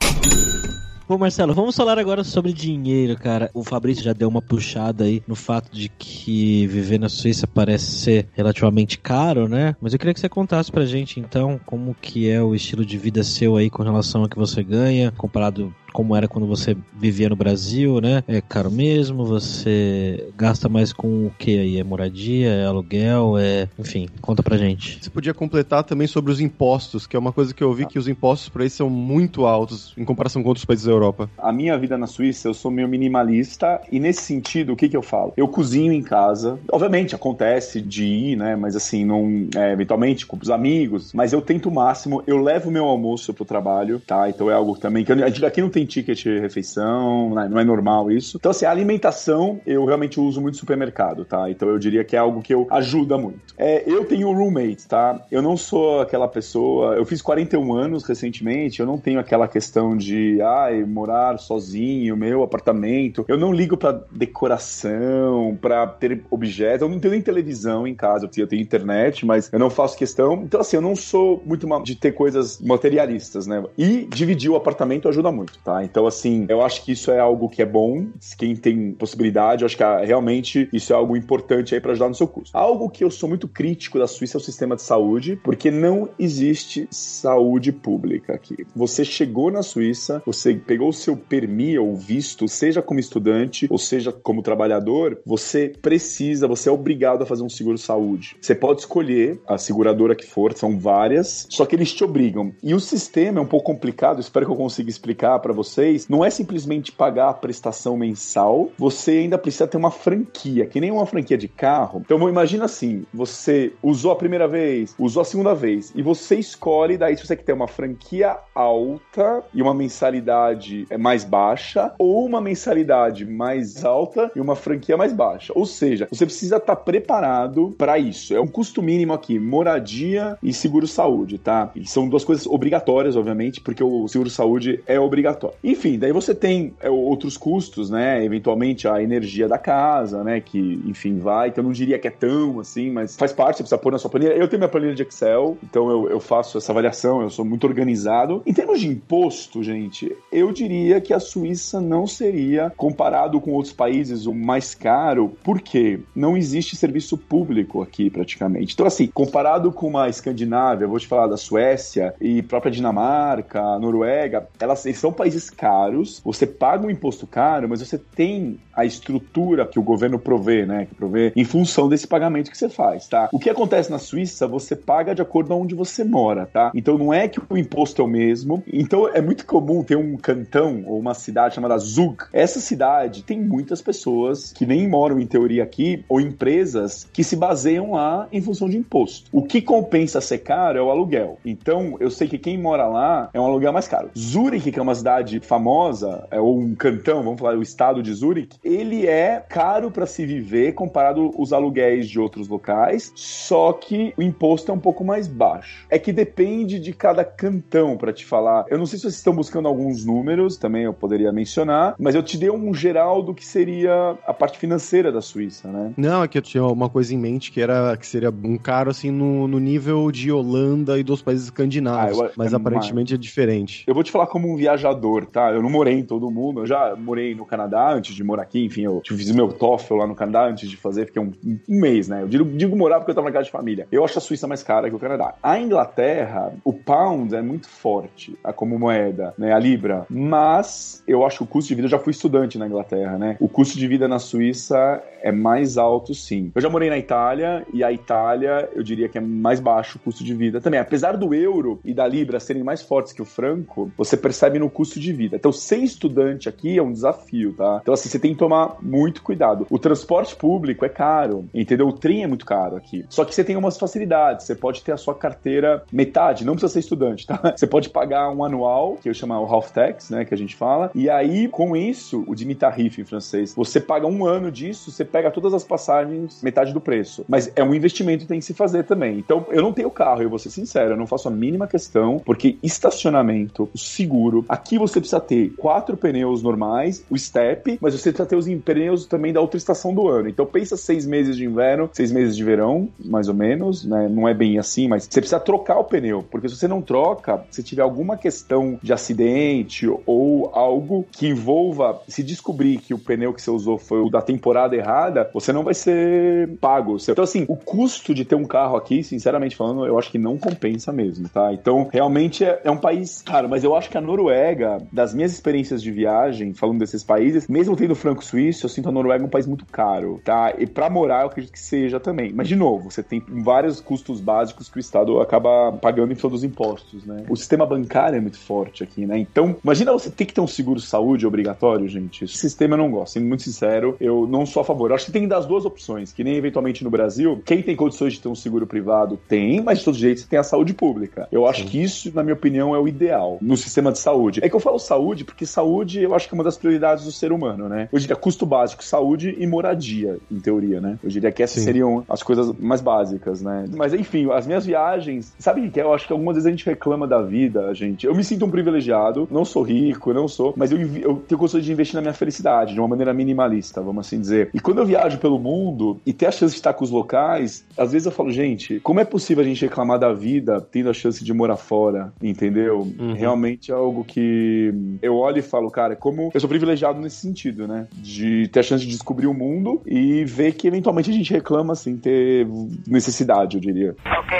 [SPEAKER 1] Bom, Marcelo, vamos falar agora sobre dinheiro, cara. O Fabrício já deu uma puxada aí no fato de que viver na Suíça parece ser relativamente caro, né? Mas eu queria que você contasse pra gente, então, como que é o estilo de vida seu aí com relação ao que você ganha, comparado como era quando você vivia no Brasil, né? É caro mesmo? Você gasta mais com o que aí? É moradia? É aluguel? É... Enfim, conta pra gente.
[SPEAKER 2] Você podia completar também sobre os impostos, que é uma coisa que eu ouvi que os impostos por aí são muito altos em comparação com outros países da Europa.
[SPEAKER 3] A minha vida na Suíça, eu sou meio minimalista e nesse sentido, o que que eu falo? Eu cozinho em casa. Obviamente acontece de ir, né? Mas assim, não é, eventualmente com os amigos. Mas eu tento o máximo. Eu levo meu almoço pro trabalho, tá? Então é algo também que eu, aqui não tem ticket de refeição, não é, não é normal isso. Então, assim, a alimentação eu realmente uso muito supermercado, tá? Então eu diria que é algo que eu ajuda muito. É, eu tenho roommate, tá? Eu não sou aquela pessoa. Eu fiz 41 anos recentemente, eu não tenho aquela questão de, ai, morar sozinho, meu apartamento. Eu não ligo pra decoração, pra ter objetos. Eu não tenho nem televisão em casa, eu tenho internet, mas eu não faço questão. Então, assim, eu não sou muito de ter coisas materialistas, né? E dividir o apartamento ajuda muito, tá? Então, assim, eu acho que isso é algo que é bom. Quem tem possibilidade, eu acho que ah, realmente isso é algo importante aí para ajudar no seu curso. Algo que eu sou muito crítico da Suíça é o sistema de saúde, porque não existe saúde pública aqui. Você chegou na Suíça, você pegou o seu permi ou visto, seja como estudante ou seja como trabalhador, você precisa, você é obrigado a fazer um seguro saúde. Você pode escolher a seguradora que for, são várias, só que eles te obrigam. E o sistema é um pouco complicado, espero que eu consiga explicar para vocês. Não é simplesmente pagar a prestação mensal, você ainda precisa ter uma franquia, que nem uma franquia de carro. Então imagina assim, você usou a primeira vez, usou a segunda vez, e você escolhe daí se você quer ter uma franquia alta e uma mensalidade mais baixa, ou uma mensalidade mais alta e uma franquia mais baixa. Ou seja, você precisa estar preparado para isso. É um custo mínimo aqui, moradia e seguro saúde, tá? E são duas coisas obrigatórias, obviamente, porque o seguro saúde é obrigatório. Enfim, daí você tem é, outros custos, né? Eventualmente a energia da casa, né? Que, enfim, vai. Então eu não diria que é tão assim, mas faz parte, você precisa pôr na sua planilha. Eu tenho minha planilha de Excel, então eu, eu faço essa avaliação, eu sou muito organizado. Em termos de imposto, gente, eu diria que a Suíça não seria, comparado com outros países, o mais caro, porque não existe serviço público aqui praticamente. Então, assim, comparado com uma Escandinávia, vou te falar da Suécia e própria Dinamarca, Noruega, elas são países caros, você paga um imposto caro, mas você tem a estrutura que o governo provê, né? Que provê em função desse pagamento que você faz, tá? O que acontece na Suíça, você paga de acordo com onde você mora, tá? Então não é que o imposto é o mesmo. Então é muito comum ter um cantão ou uma cidade chamada Zug. Essa cidade tem muitas pessoas que nem moram em teoria aqui ou empresas que se baseiam lá em função de imposto. O que compensa ser caro é o aluguel. Então eu sei que quem mora lá é um aluguel mais caro. Zurich, que é uma cidade famosa, é, ou um cantão, vamos falar o estado de Zurich, ele é caro para se viver comparado os aluguéis de outros locais, só que o imposto é um pouco mais baixo. É que depende de cada cantão, para te falar. Eu não sei se vocês estão buscando alguns números, também eu poderia mencionar, mas eu te dei um geral do que seria a parte financeira da Suíça, né?
[SPEAKER 2] Não, é que eu tinha uma coisa em mente que era que seria um caro assim no, no nível de Holanda e dos países escandinavos, ah, eu, mas é aparentemente é diferente.
[SPEAKER 3] Eu vou te falar como um viajador, tá? Eu não morei em todo mundo, eu já morei no Canadá antes de morar aqui, enfim, eu fiz meu TOEFL lá no Canadá antes de fazer, fiquei um, um mês, né? Eu digo, digo morar porque eu tava na casa de família. Eu acho a Suíça mais cara que o Canadá. A Inglaterra, o pound é muito forte como moeda, né? A libra, mas eu acho que o custo de vida, eu já fui estudante na Inglaterra, né? O custo de vida na Suíça é mais alto, sim. Eu já morei na Itália e a Itália, eu diria que é mais baixo o custo de vida também. Apesar do euro e da libra serem mais fortes que o franco, você percebe no custo de vida. Então, ser estudante aqui é um desafio, tá? Então, assim, você tem que tomar muito cuidado. O transporte público é caro, entendeu? O trem é muito caro aqui. Só que você tem umas facilidades. Você pode ter a sua carteira metade, não precisa ser estudante, tá? Você pode pagar um anual, que eu chamo o half tax, né, que a gente fala. E aí, com isso, o demi-tarif em francês, você paga um ano disso, você pega todas as passagens metade do preço. Mas é um investimento que tem que se fazer também. Então, eu não tenho carro, eu vou ser sincero, eu não faço a mínima questão, porque estacionamento, seguro, aqui você precisa ter quatro pneus normais, o step, mas você precisa ter os pneus também da outra estação do ano. Então, pensa seis meses de inverno, seis meses de verão, mais ou menos, né? Não é bem assim, mas você precisa trocar o pneu, porque se você não troca, se tiver alguma questão de acidente ou algo que envolva, se descobrir que o pneu que você usou foi o da temporada errada, você não vai ser pago. Então, assim, o custo de ter um carro aqui, sinceramente falando, eu acho que não compensa mesmo, tá? Então, realmente é, é um país caro, mas eu acho que a Noruega, das minhas experiências de viagem, falando desses países, mesmo tendo franco suíço, eu sinto a Noruega um país muito caro, tá? E para morar, eu acredito que seja também. Mas, de novo, você tem vários custos básicos que o Estado acaba pagando em todos os impostos, né? O sistema bancário é muito forte aqui, né? Então, imagina você ter que ter um seguro saúde obrigatório, gente. Esse sistema eu não gosto, sendo muito sincero, eu não sou a favor acho que tem das duas opções, que nem eventualmente no Brasil, quem tem condições de ter um seguro privado tem, mas de todo jeito você tem a saúde pública. Eu acho Sim. que isso, na minha opinião, é o ideal no sistema de saúde. É que eu falo saúde porque saúde eu acho que é uma das prioridades do ser humano, né? Eu diria custo básico, saúde e moradia, em teoria, né? Eu diria que essas Sim. seriam as coisas mais básicas, né? Mas enfim, as minhas viagens, sabe o que é? Eu acho que algumas vezes a gente reclama da vida, gente. Eu me sinto um privilegiado, não sou rico, não sou, mas eu, eu tenho gosto de investir na minha felicidade, de uma maneira minimalista, vamos assim dizer. E quando eu viajo pelo mundo e ter a chance de estar com os locais, às vezes eu falo, gente, como é possível a gente reclamar da vida tendo a chance de morar fora, entendeu? Uhum. Realmente é algo que eu olho e falo, cara, como eu sou privilegiado nesse sentido, né? De ter a chance de descobrir o mundo e ver que eventualmente a gente reclama sem ter necessidade, eu diria. Ok,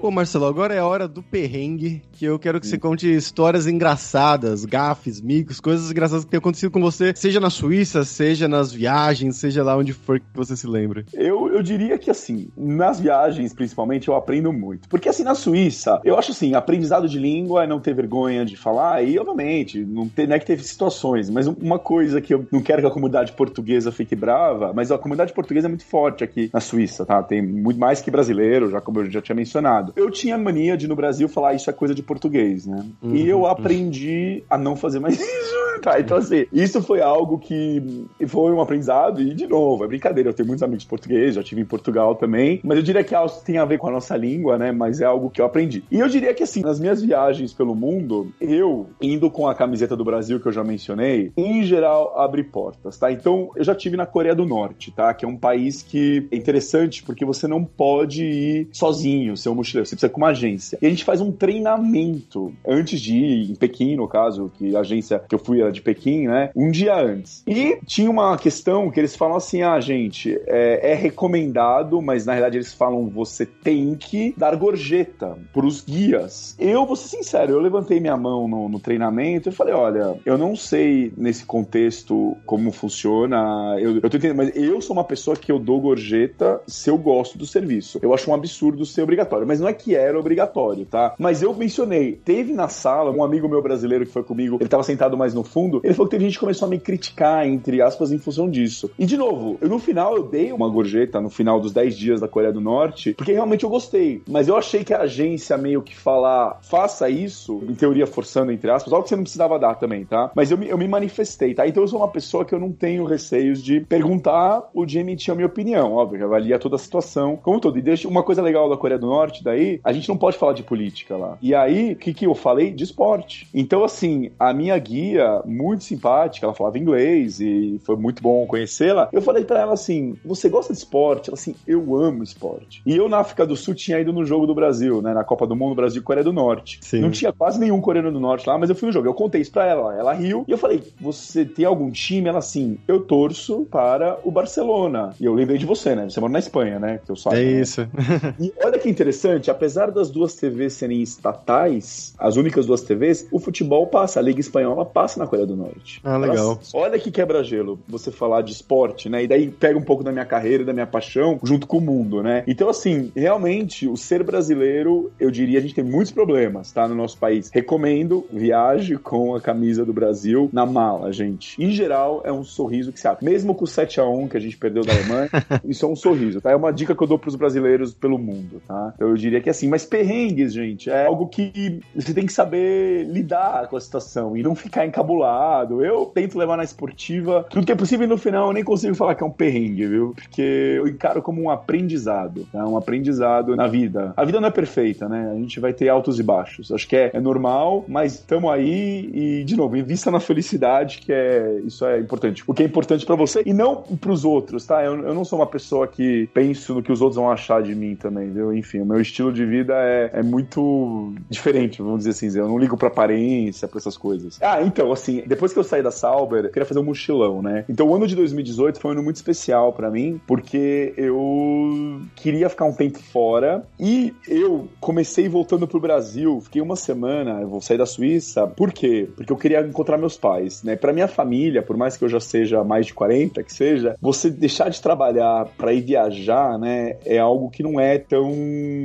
[SPEAKER 2] Pô, Marcelo, agora é a hora do perrengue, que eu quero que você conte histórias engraçadas, gafes, micos, coisas engraçadas que tenham acontecido com você, seja na Suíça, seja nas viagens, seja lá onde for que você se lembre.
[SPEAKER 3] Eu, eu diria que, assim, nas viagens, principalmente, eu aprendo muito. Porque, assim, na Suíça, eu acho, assim, aprendizado de língua é não ter vergonha de falar, e, obviamente, não, ter, não é que teve situações, mas uma coisa que eu não quero que a comunidade portuguesa fique brava, mas a comunidade portuguesa é muito forte aqui na Suíça, tá? Tem muito mais que brasileiro, já como eu já tinha mencionado eu tinha mania de no Brasil falar isso é coisa de português, né? Uhum, e eu aprendi a não fazer mais isso. tá, então assim, isso foi algo que foi um aprendizado e, de novo, é brincadeira, eu tenho muitos amigos portugueses, já tive em Portugal também, mas eu diria que tem a ver com a nossa língua, né? Mas é algo que eu aprendi. E eu diria que assim, nas minhas viagens pelo mundo, eu, indo com a camiseta do Brasil que eu já mencionei, em geral abre portas, tá? Então, eu já tive na Coreia do Norte, tá? Que é um país que é interessante porque você não pode ir sozinho, ser um mochileiro você precisa com uma agência. E a gente faz um treinamento antes de ir, em Pequim, no caso, que a agência que eu fui era de Pequim, né? Um dia antes. E tinha uma questão que eles falam assim: ah, gente, é, é recomendado, mas na realidade eles falam você tem que dar gorjeta pros guias. Eu vou ser sincero, eu levantei minha mão no, no treinamento e falei: olha, eu não sei nesse contexto como funciona, eu, eu tô entendendo, mas eu sou uma pessoa que eu dou gorjeta se eu gosto do serviço. Eu acho um absurdo ser obrigatório, mas não é que era obrigatório, tá? Mas eu mencionei, teve na sala um amigo meu brasileiro que foi comigo, ele tava sentado mais no fundo, ele falou que teve gente que começou a me criticar, entre aspas, em função disso. E de novo, eu, no final eu dei uma gorjeta no final dos 10 dias da Coreia do Norte, porque realmente eu gostei. Mas eu achei que a agência meio que falar, faça isso, em teoria forçando, entre aspas, algo que você não precisava dar também, tá? Mas eu me, eu me manifestei, tá? Então eu sou uma pessoa que eu não tenho receios de perguntar ou de emitir a minha opinião, óbvio, avalia toda a situação como todo. E deixa uma coisa legal da Coreia do Norte daí aí, a gente não pode falar de política lá. E aí, o que, que eu falei? De esporte. Então, assim, a minha guia, muito simpática, ela falava inglês e foi muito bom conhecê-la. Eu falei para ela assim: você gosta de esporte? Ela assim, eu amo esporte. E eu na África do Sul tinha ido no jogo do Brasil, né? Na Copa do Mundo, Brasil e Coreia do Norte. Sim. Não tinha quase nenhum coreano do Norte lá, mas eu fui no jogo. Eu contei isso pra ela. Ela riu e eu falei: você tem algum time? Ela assim, eu torço para o Barcelona. E eu lembrei de você, né? Você mora na Espanha, né?
[SPEAKER 2] Que eu sou, é né? isso.
[SPEAKER 3] e olha que interessante, apesar das duas TVs serem estatais, as únicas duas TVs, o futebol passa, a Liga Espanhola passa na Coreia do Norte.
[SPEAKER 2] Ah, legal.
[SPEAKER 3] olha que quebra-gelo você falar de esporte, né? E daí pega um pouco da minha carreira, da minha paixão, junto com o mundo, né? Então, assim, realmente, o ser brasileiro, eu diria, a gente tem muitos problemas, tá? No nosso país. Recomendo, viaje com a camisa do Brasil na mala, gente. Em geral, é um sorriso que se abre. Mesmo com o 7x1 que a gente perdeu da Alemanha, isso é um sorriso, tá? É uma dica que eu dou pros brasileiros pelo mundo, tá? Então eu diria que assim, mas mas perrengues, gente, é algo que você tem que saber lidar com a situação e não ficar encabulado. Eu tento levar na esportiva tudo que é possível e no final eu nem consigo falar que é um perrengue, viu? Porque eu encaro como um aprendizado, tá? um aprendizado na vida. A vida não é perfeita, né? A gente vai ter altos e baixos. Acho que é, é normal, mas estamos aí e, de novo, invista na felicidade, que é isso é importante. O que é importante para você e não para os outros, tá? Eu, eu não sou uma pessoa que penso no que os outros vão achar de mim também, viu? Enfim, o meu estilo de vida é, é muito diferente, vamos dizer assim. Eu não ligo pra aparência, pra essas coisas. Ah, então, assim, depois que eu saí da Sauber, eu queria fazer um mochilão, né? Então o ano de 2018 foi um ano muito especial para mim, porque eu queria ficar um tempo fora e eu comecei voltando pro Brasil, fiquei uma semana, eu vou sair da Suíça. Por quê? Porque eu queria encontrar meus pais, né? Pra minha família, por mais que eu já seja mais de 40, que seja, você deixar de trabalhar para ir viajar, né, é algo que não é tão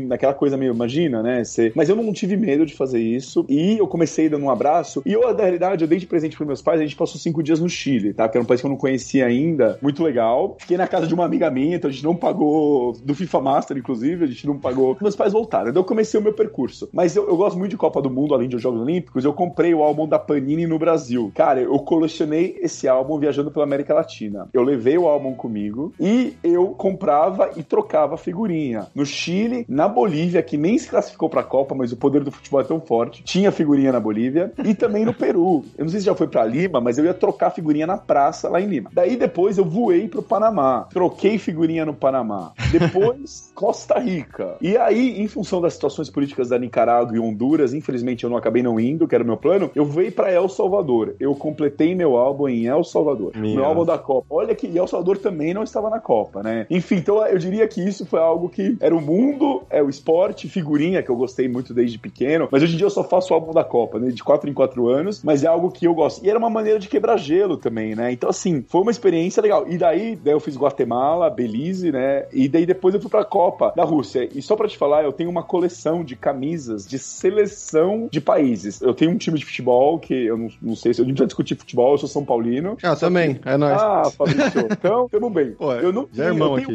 [SPEAKER 3] naquela coisa meio, imagina, né? Mas eu não tive medo de fazer isso e eu comecei dando um abraço. E eu, na realidade, eu dei de presente para meus pais. A gente passou cinco dias no Chile, tá? Que era um país que eu não conhecia ainda. Muito legal. Fiquei na casa de uma amiga minha, então a gente não pagou do FIFA Master, inclusive, a gente não pagou. Meus pais voltaram. Então eu comecei o meu percurso. Mas eu, eu gosto muito de Copa do Mundo, além de Jogos Olímpicos. Eu comprei o álbum da Panini no Brasil. Cara, eu colecionei esse álbum viajando pela América Latina. Eu levei o álbum comigo e eu comprava e trocava figurinha. No Chile, na Bolívia, que nem se classificou pra Copa, mas o poder do futebol é tão forte, tinha figurinha na Bolívia. E também no Peru. Eu não sei se já foi pra Lima, mas eu ia trocar figurinha na praça lá em Lima. Daí depois eu voei pro Panamá. Troquei figurinha no Panamá. Depois, Costa Rica. E aí, em função das situações políticas da Nicarágua e Honduras, infelizmente eu não acabei não indo, que era o meu plano, eu voei para El Salvador. Eu completei meu álbum em El Salvador. Minha. Meu álbum da Copa. Olha que El Salvador também não estava na Copa, né? Enfim, então eu diria que isso foi algo que era o mundo, é o esporte, figurinha, que eu gostei muito desde pequeno, mas hoje em dia eu só faço o álbum da Copa, né? De 4 em 4 anos, mas é algo que eu gosto. E era uma maneira de quebrar gelo também, né? Então, assim, foi uma experiência legal. E daí, daí eu fiz Guatemala, Belize, né? E daí depois eu fui pra Copa da Rússia. E só pra te falar, eu tenho uma coleção de camisas de seleção de países. Eu tenho um time de futebol que eu não, não sei se a gente vai discutir futebol, eu sou São Paulino.
[SPEAKER 2] Ah, também,
[SPEAKER 3] que...
[SPEAKER 2] é nóis.
[SPEAKER 3] Ah, Fabrício. então, tamo bem.
[SPEAKER 2] Pô,
[SPEAKER 3] eu não
[SPEAKER 2] é irmão
[SPEAKER 3] eu tenho,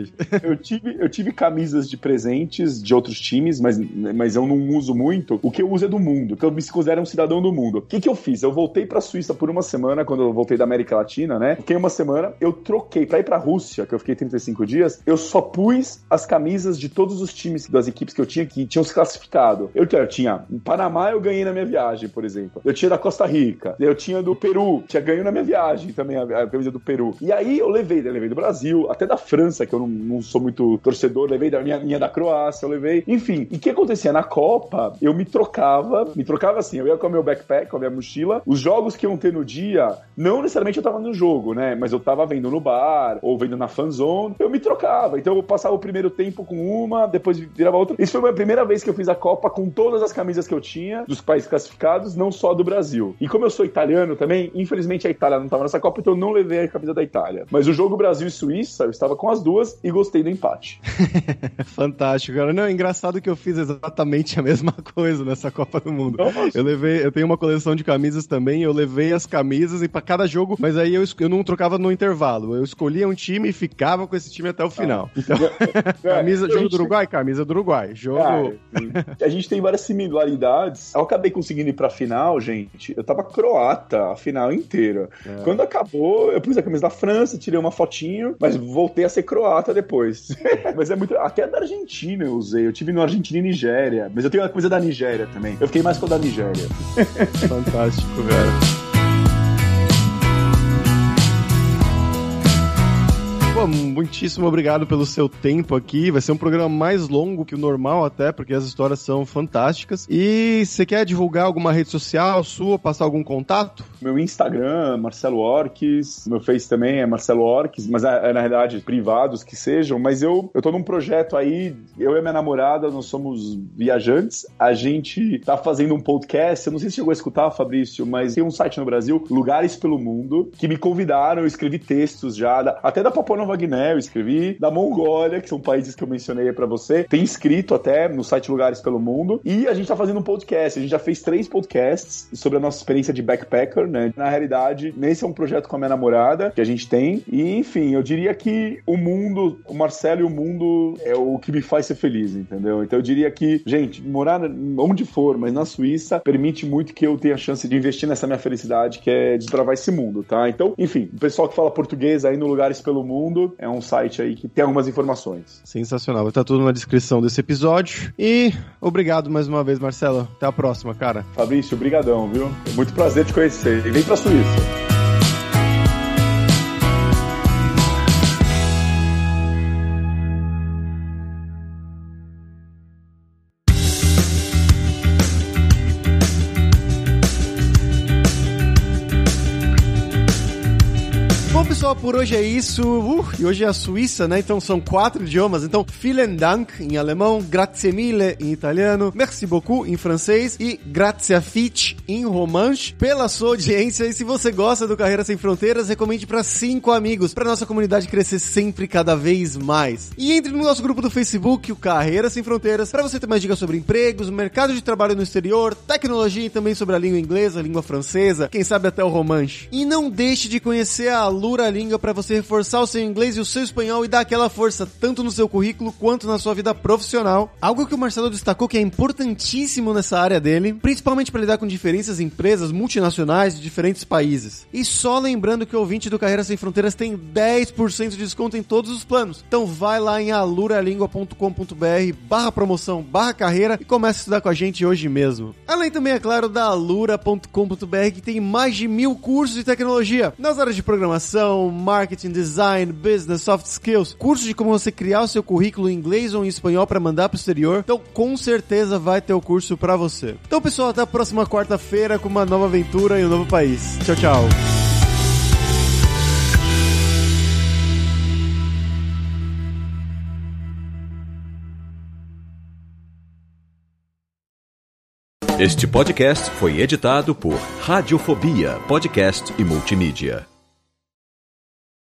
[SPEAKER 3] Eu tive, eu tive camisas de presentes de outros times, mas, mas eu não uso muito. O que eu uso é do mundo, que eu me considero um cidadão do mundo. O que, que eu fiz? Eu voltei pra Suíça por uma semana, quando eu voltei da América Latina, né? Fiquei uma semana, eu troquei pra ir pra Rússia, que eu fiquei 35 dias, eu só pus as camisas de todos os times das equipes que eu tinha que tinham se classificado. Eu, eu tinha em Panamá, eu ganhei na minha viagem, por exemplo. Eu tinha da Costa Rica, eu tinha do Peru, tinha ganho na minha viagem também a, a camisa do Peru. E aí eu levei, eu levei do Brasil, até da França, que eu não, não sou muito torcedor, levei da minha, minha da Croácia, eu levei. Enfim, e o que acontecia? Na Copa, eu me trocava, me trocava assim, eu ia com o meu backpack, com a minha mochila, os jogos que iam ter no dia, não necessariamente eu tava no jogo, né? Mas eu tava vendo no bar, ou vendo na fanzone, eu me trocava. Então eu passava o primeiro tempo com uma, depois virava outra. Isso foi a primeira vez que eu fiz a Copa com todas as camisas que eu tinha, dos países classificados, não só do Brasil. E como eu sou italiano também, infelizmente a Itália não tava nessa Copa, então eu não levei a camisa da Itália. Mas o jogo Brasil e Suíça, eu estava com as duas e gostei do empate.
[SPEAKER 2] Fantástico, cara. Não, é engraçado que eu fiz exatamente a mesma coisa nessa Copa do Mundo. Nossa. Eu levei, eu tenho uma coleção de camisas também, eu levei as camisas e para cada jogo, mas aí eu, eu não trocava no intervalo. Eu escolhia um time e ficava com esse time até o final. Ah. Então, é, camisa, jogo do Uruguai, camisa do Uruguai. Jogo.
[SPEAKER 3] a gente tem várias similaridades. Eu acabei conseguindo ir pra final, gente. Eu tava croata a final inteira. É. Quando acabou, eu pus a camisa da França, tirei uma fotinho, mas voltei a ser croata depois. mas é muito. Até da Argentina eu usei. Eu tive no Argentina e Nigéria. Mas eu tenho uma coisa da Nigéria também. Eu fiquei mais com a da Nigéria.
[SPEAKER 2] Fantástico, velho. Muitíssimo obrigado pelo seu tempo aqui. Vai ser um programa mais longo que o normal, até, porque as histórias são fantásticas. E você quer divulgar alguma rede social sua, passar algum contato?
[SPEAKER 3] Meu Instagram, Marcelo Orques. Meu Face também é Marcelo Orques, mas é, é, na realidade privados que sejam. Mas eu, eu tô num projeto aí, eu e minha namorada, nós somos viajantes. A gente tá fazendo um podcast. Eu não sei se chegou a escutar, Fabrício, mas tem um site no Brasil, Lugares pelo Mundo, que me convidaram. Eu escrevi textos já, até da Papua Nova Eu escrevi, da Mongólia, que são países que eu mencionei pra você. Tem inscrito até no site Lugares pelo Mundo. E a gente tá fazendo um podcast. A gente já fez três podcasts sobre a nossa experiência de backpacker, né? Na realidade, nesse é um projeto com a minha namorada que a gente tem. E, enfim, eu diria que o mundo, o Marcelo e o mundo é o que me faz ser feliz, entendeu? Então eu diria que, gente, morar onde for, mas na Suíça, permite muito que eu tenha a chance de investir nessa minha felicidade, que é desbravar esse mundo, tá? Então, enfim, o pessoal que fala português aí no Lugares pelo Mundo, Mundo. É um site aí que tem algumas informações.
[SPEAKER 2] Sensacional. Vai estar tudo na descrição desse episódio. E obrigado mais uma vez, Marcelo. Até a próxima, cara.
[SPEAKER 3] Fabrício, brigadão, viu? É muito prazer te conhecer. E vem pra Suíça.
[SPEAKER 2] Por hoje é isso. Uh, e hoje é a Suíça, né? Então são quatro idiomas. Então, vielen Dank em alemão, grazie mille em italiano, merci beaucoup em francês e grazie fit em romanche pela sua audiência. E se você gosta do Carreira Sem Fronteiras, recomende para cinco amigos, para nossa comunidade crescer sempre cada vez mais. E entre no nosso grupo do Facebook, o Carreira Sem Fronteiras, para você ter mais dicas sobre empregos, mercado de trabalho no exterior, tecnologia e também sobre a língua inglesa, a língua francesa, quem sabe até o romanche. E não deixe de conhecer a Lura Língua para você reforçar o seu inglês e o seu espanhol e dar aquela força tanto no seu currículo quanto na sua vida profissional. Algo que o Marcelo destacou que é importantíssimo nessa área dele, principalmente para lidar com diferenças em empresas multinacionais de diferentes países. E só lembrando que o ouvinte do Carreira Sem Fronteiras tem 10% de desconto em todos os planos. Então vai lá em aluralingua.com.br barra promoção barra carreira e comece a estudar com a gente hoje mesmo. Além também, é claro, da alura.com.br que tem mais de mil cursos de tecnologia nas áreas de programação, marketing, design, business, soft skills, cursos de como você criar o seu currículo em inglês ou em espanhol para mandar para o exterior. Então, com certeza vai ter o curso para você. Então, pessoal, até a próxima quarta-feira com uma nova aventura em um novo país. Tchau, tchau.
[SPEAKER 5] Este podcast foi editado por Radiofobia, podcast e multimídia.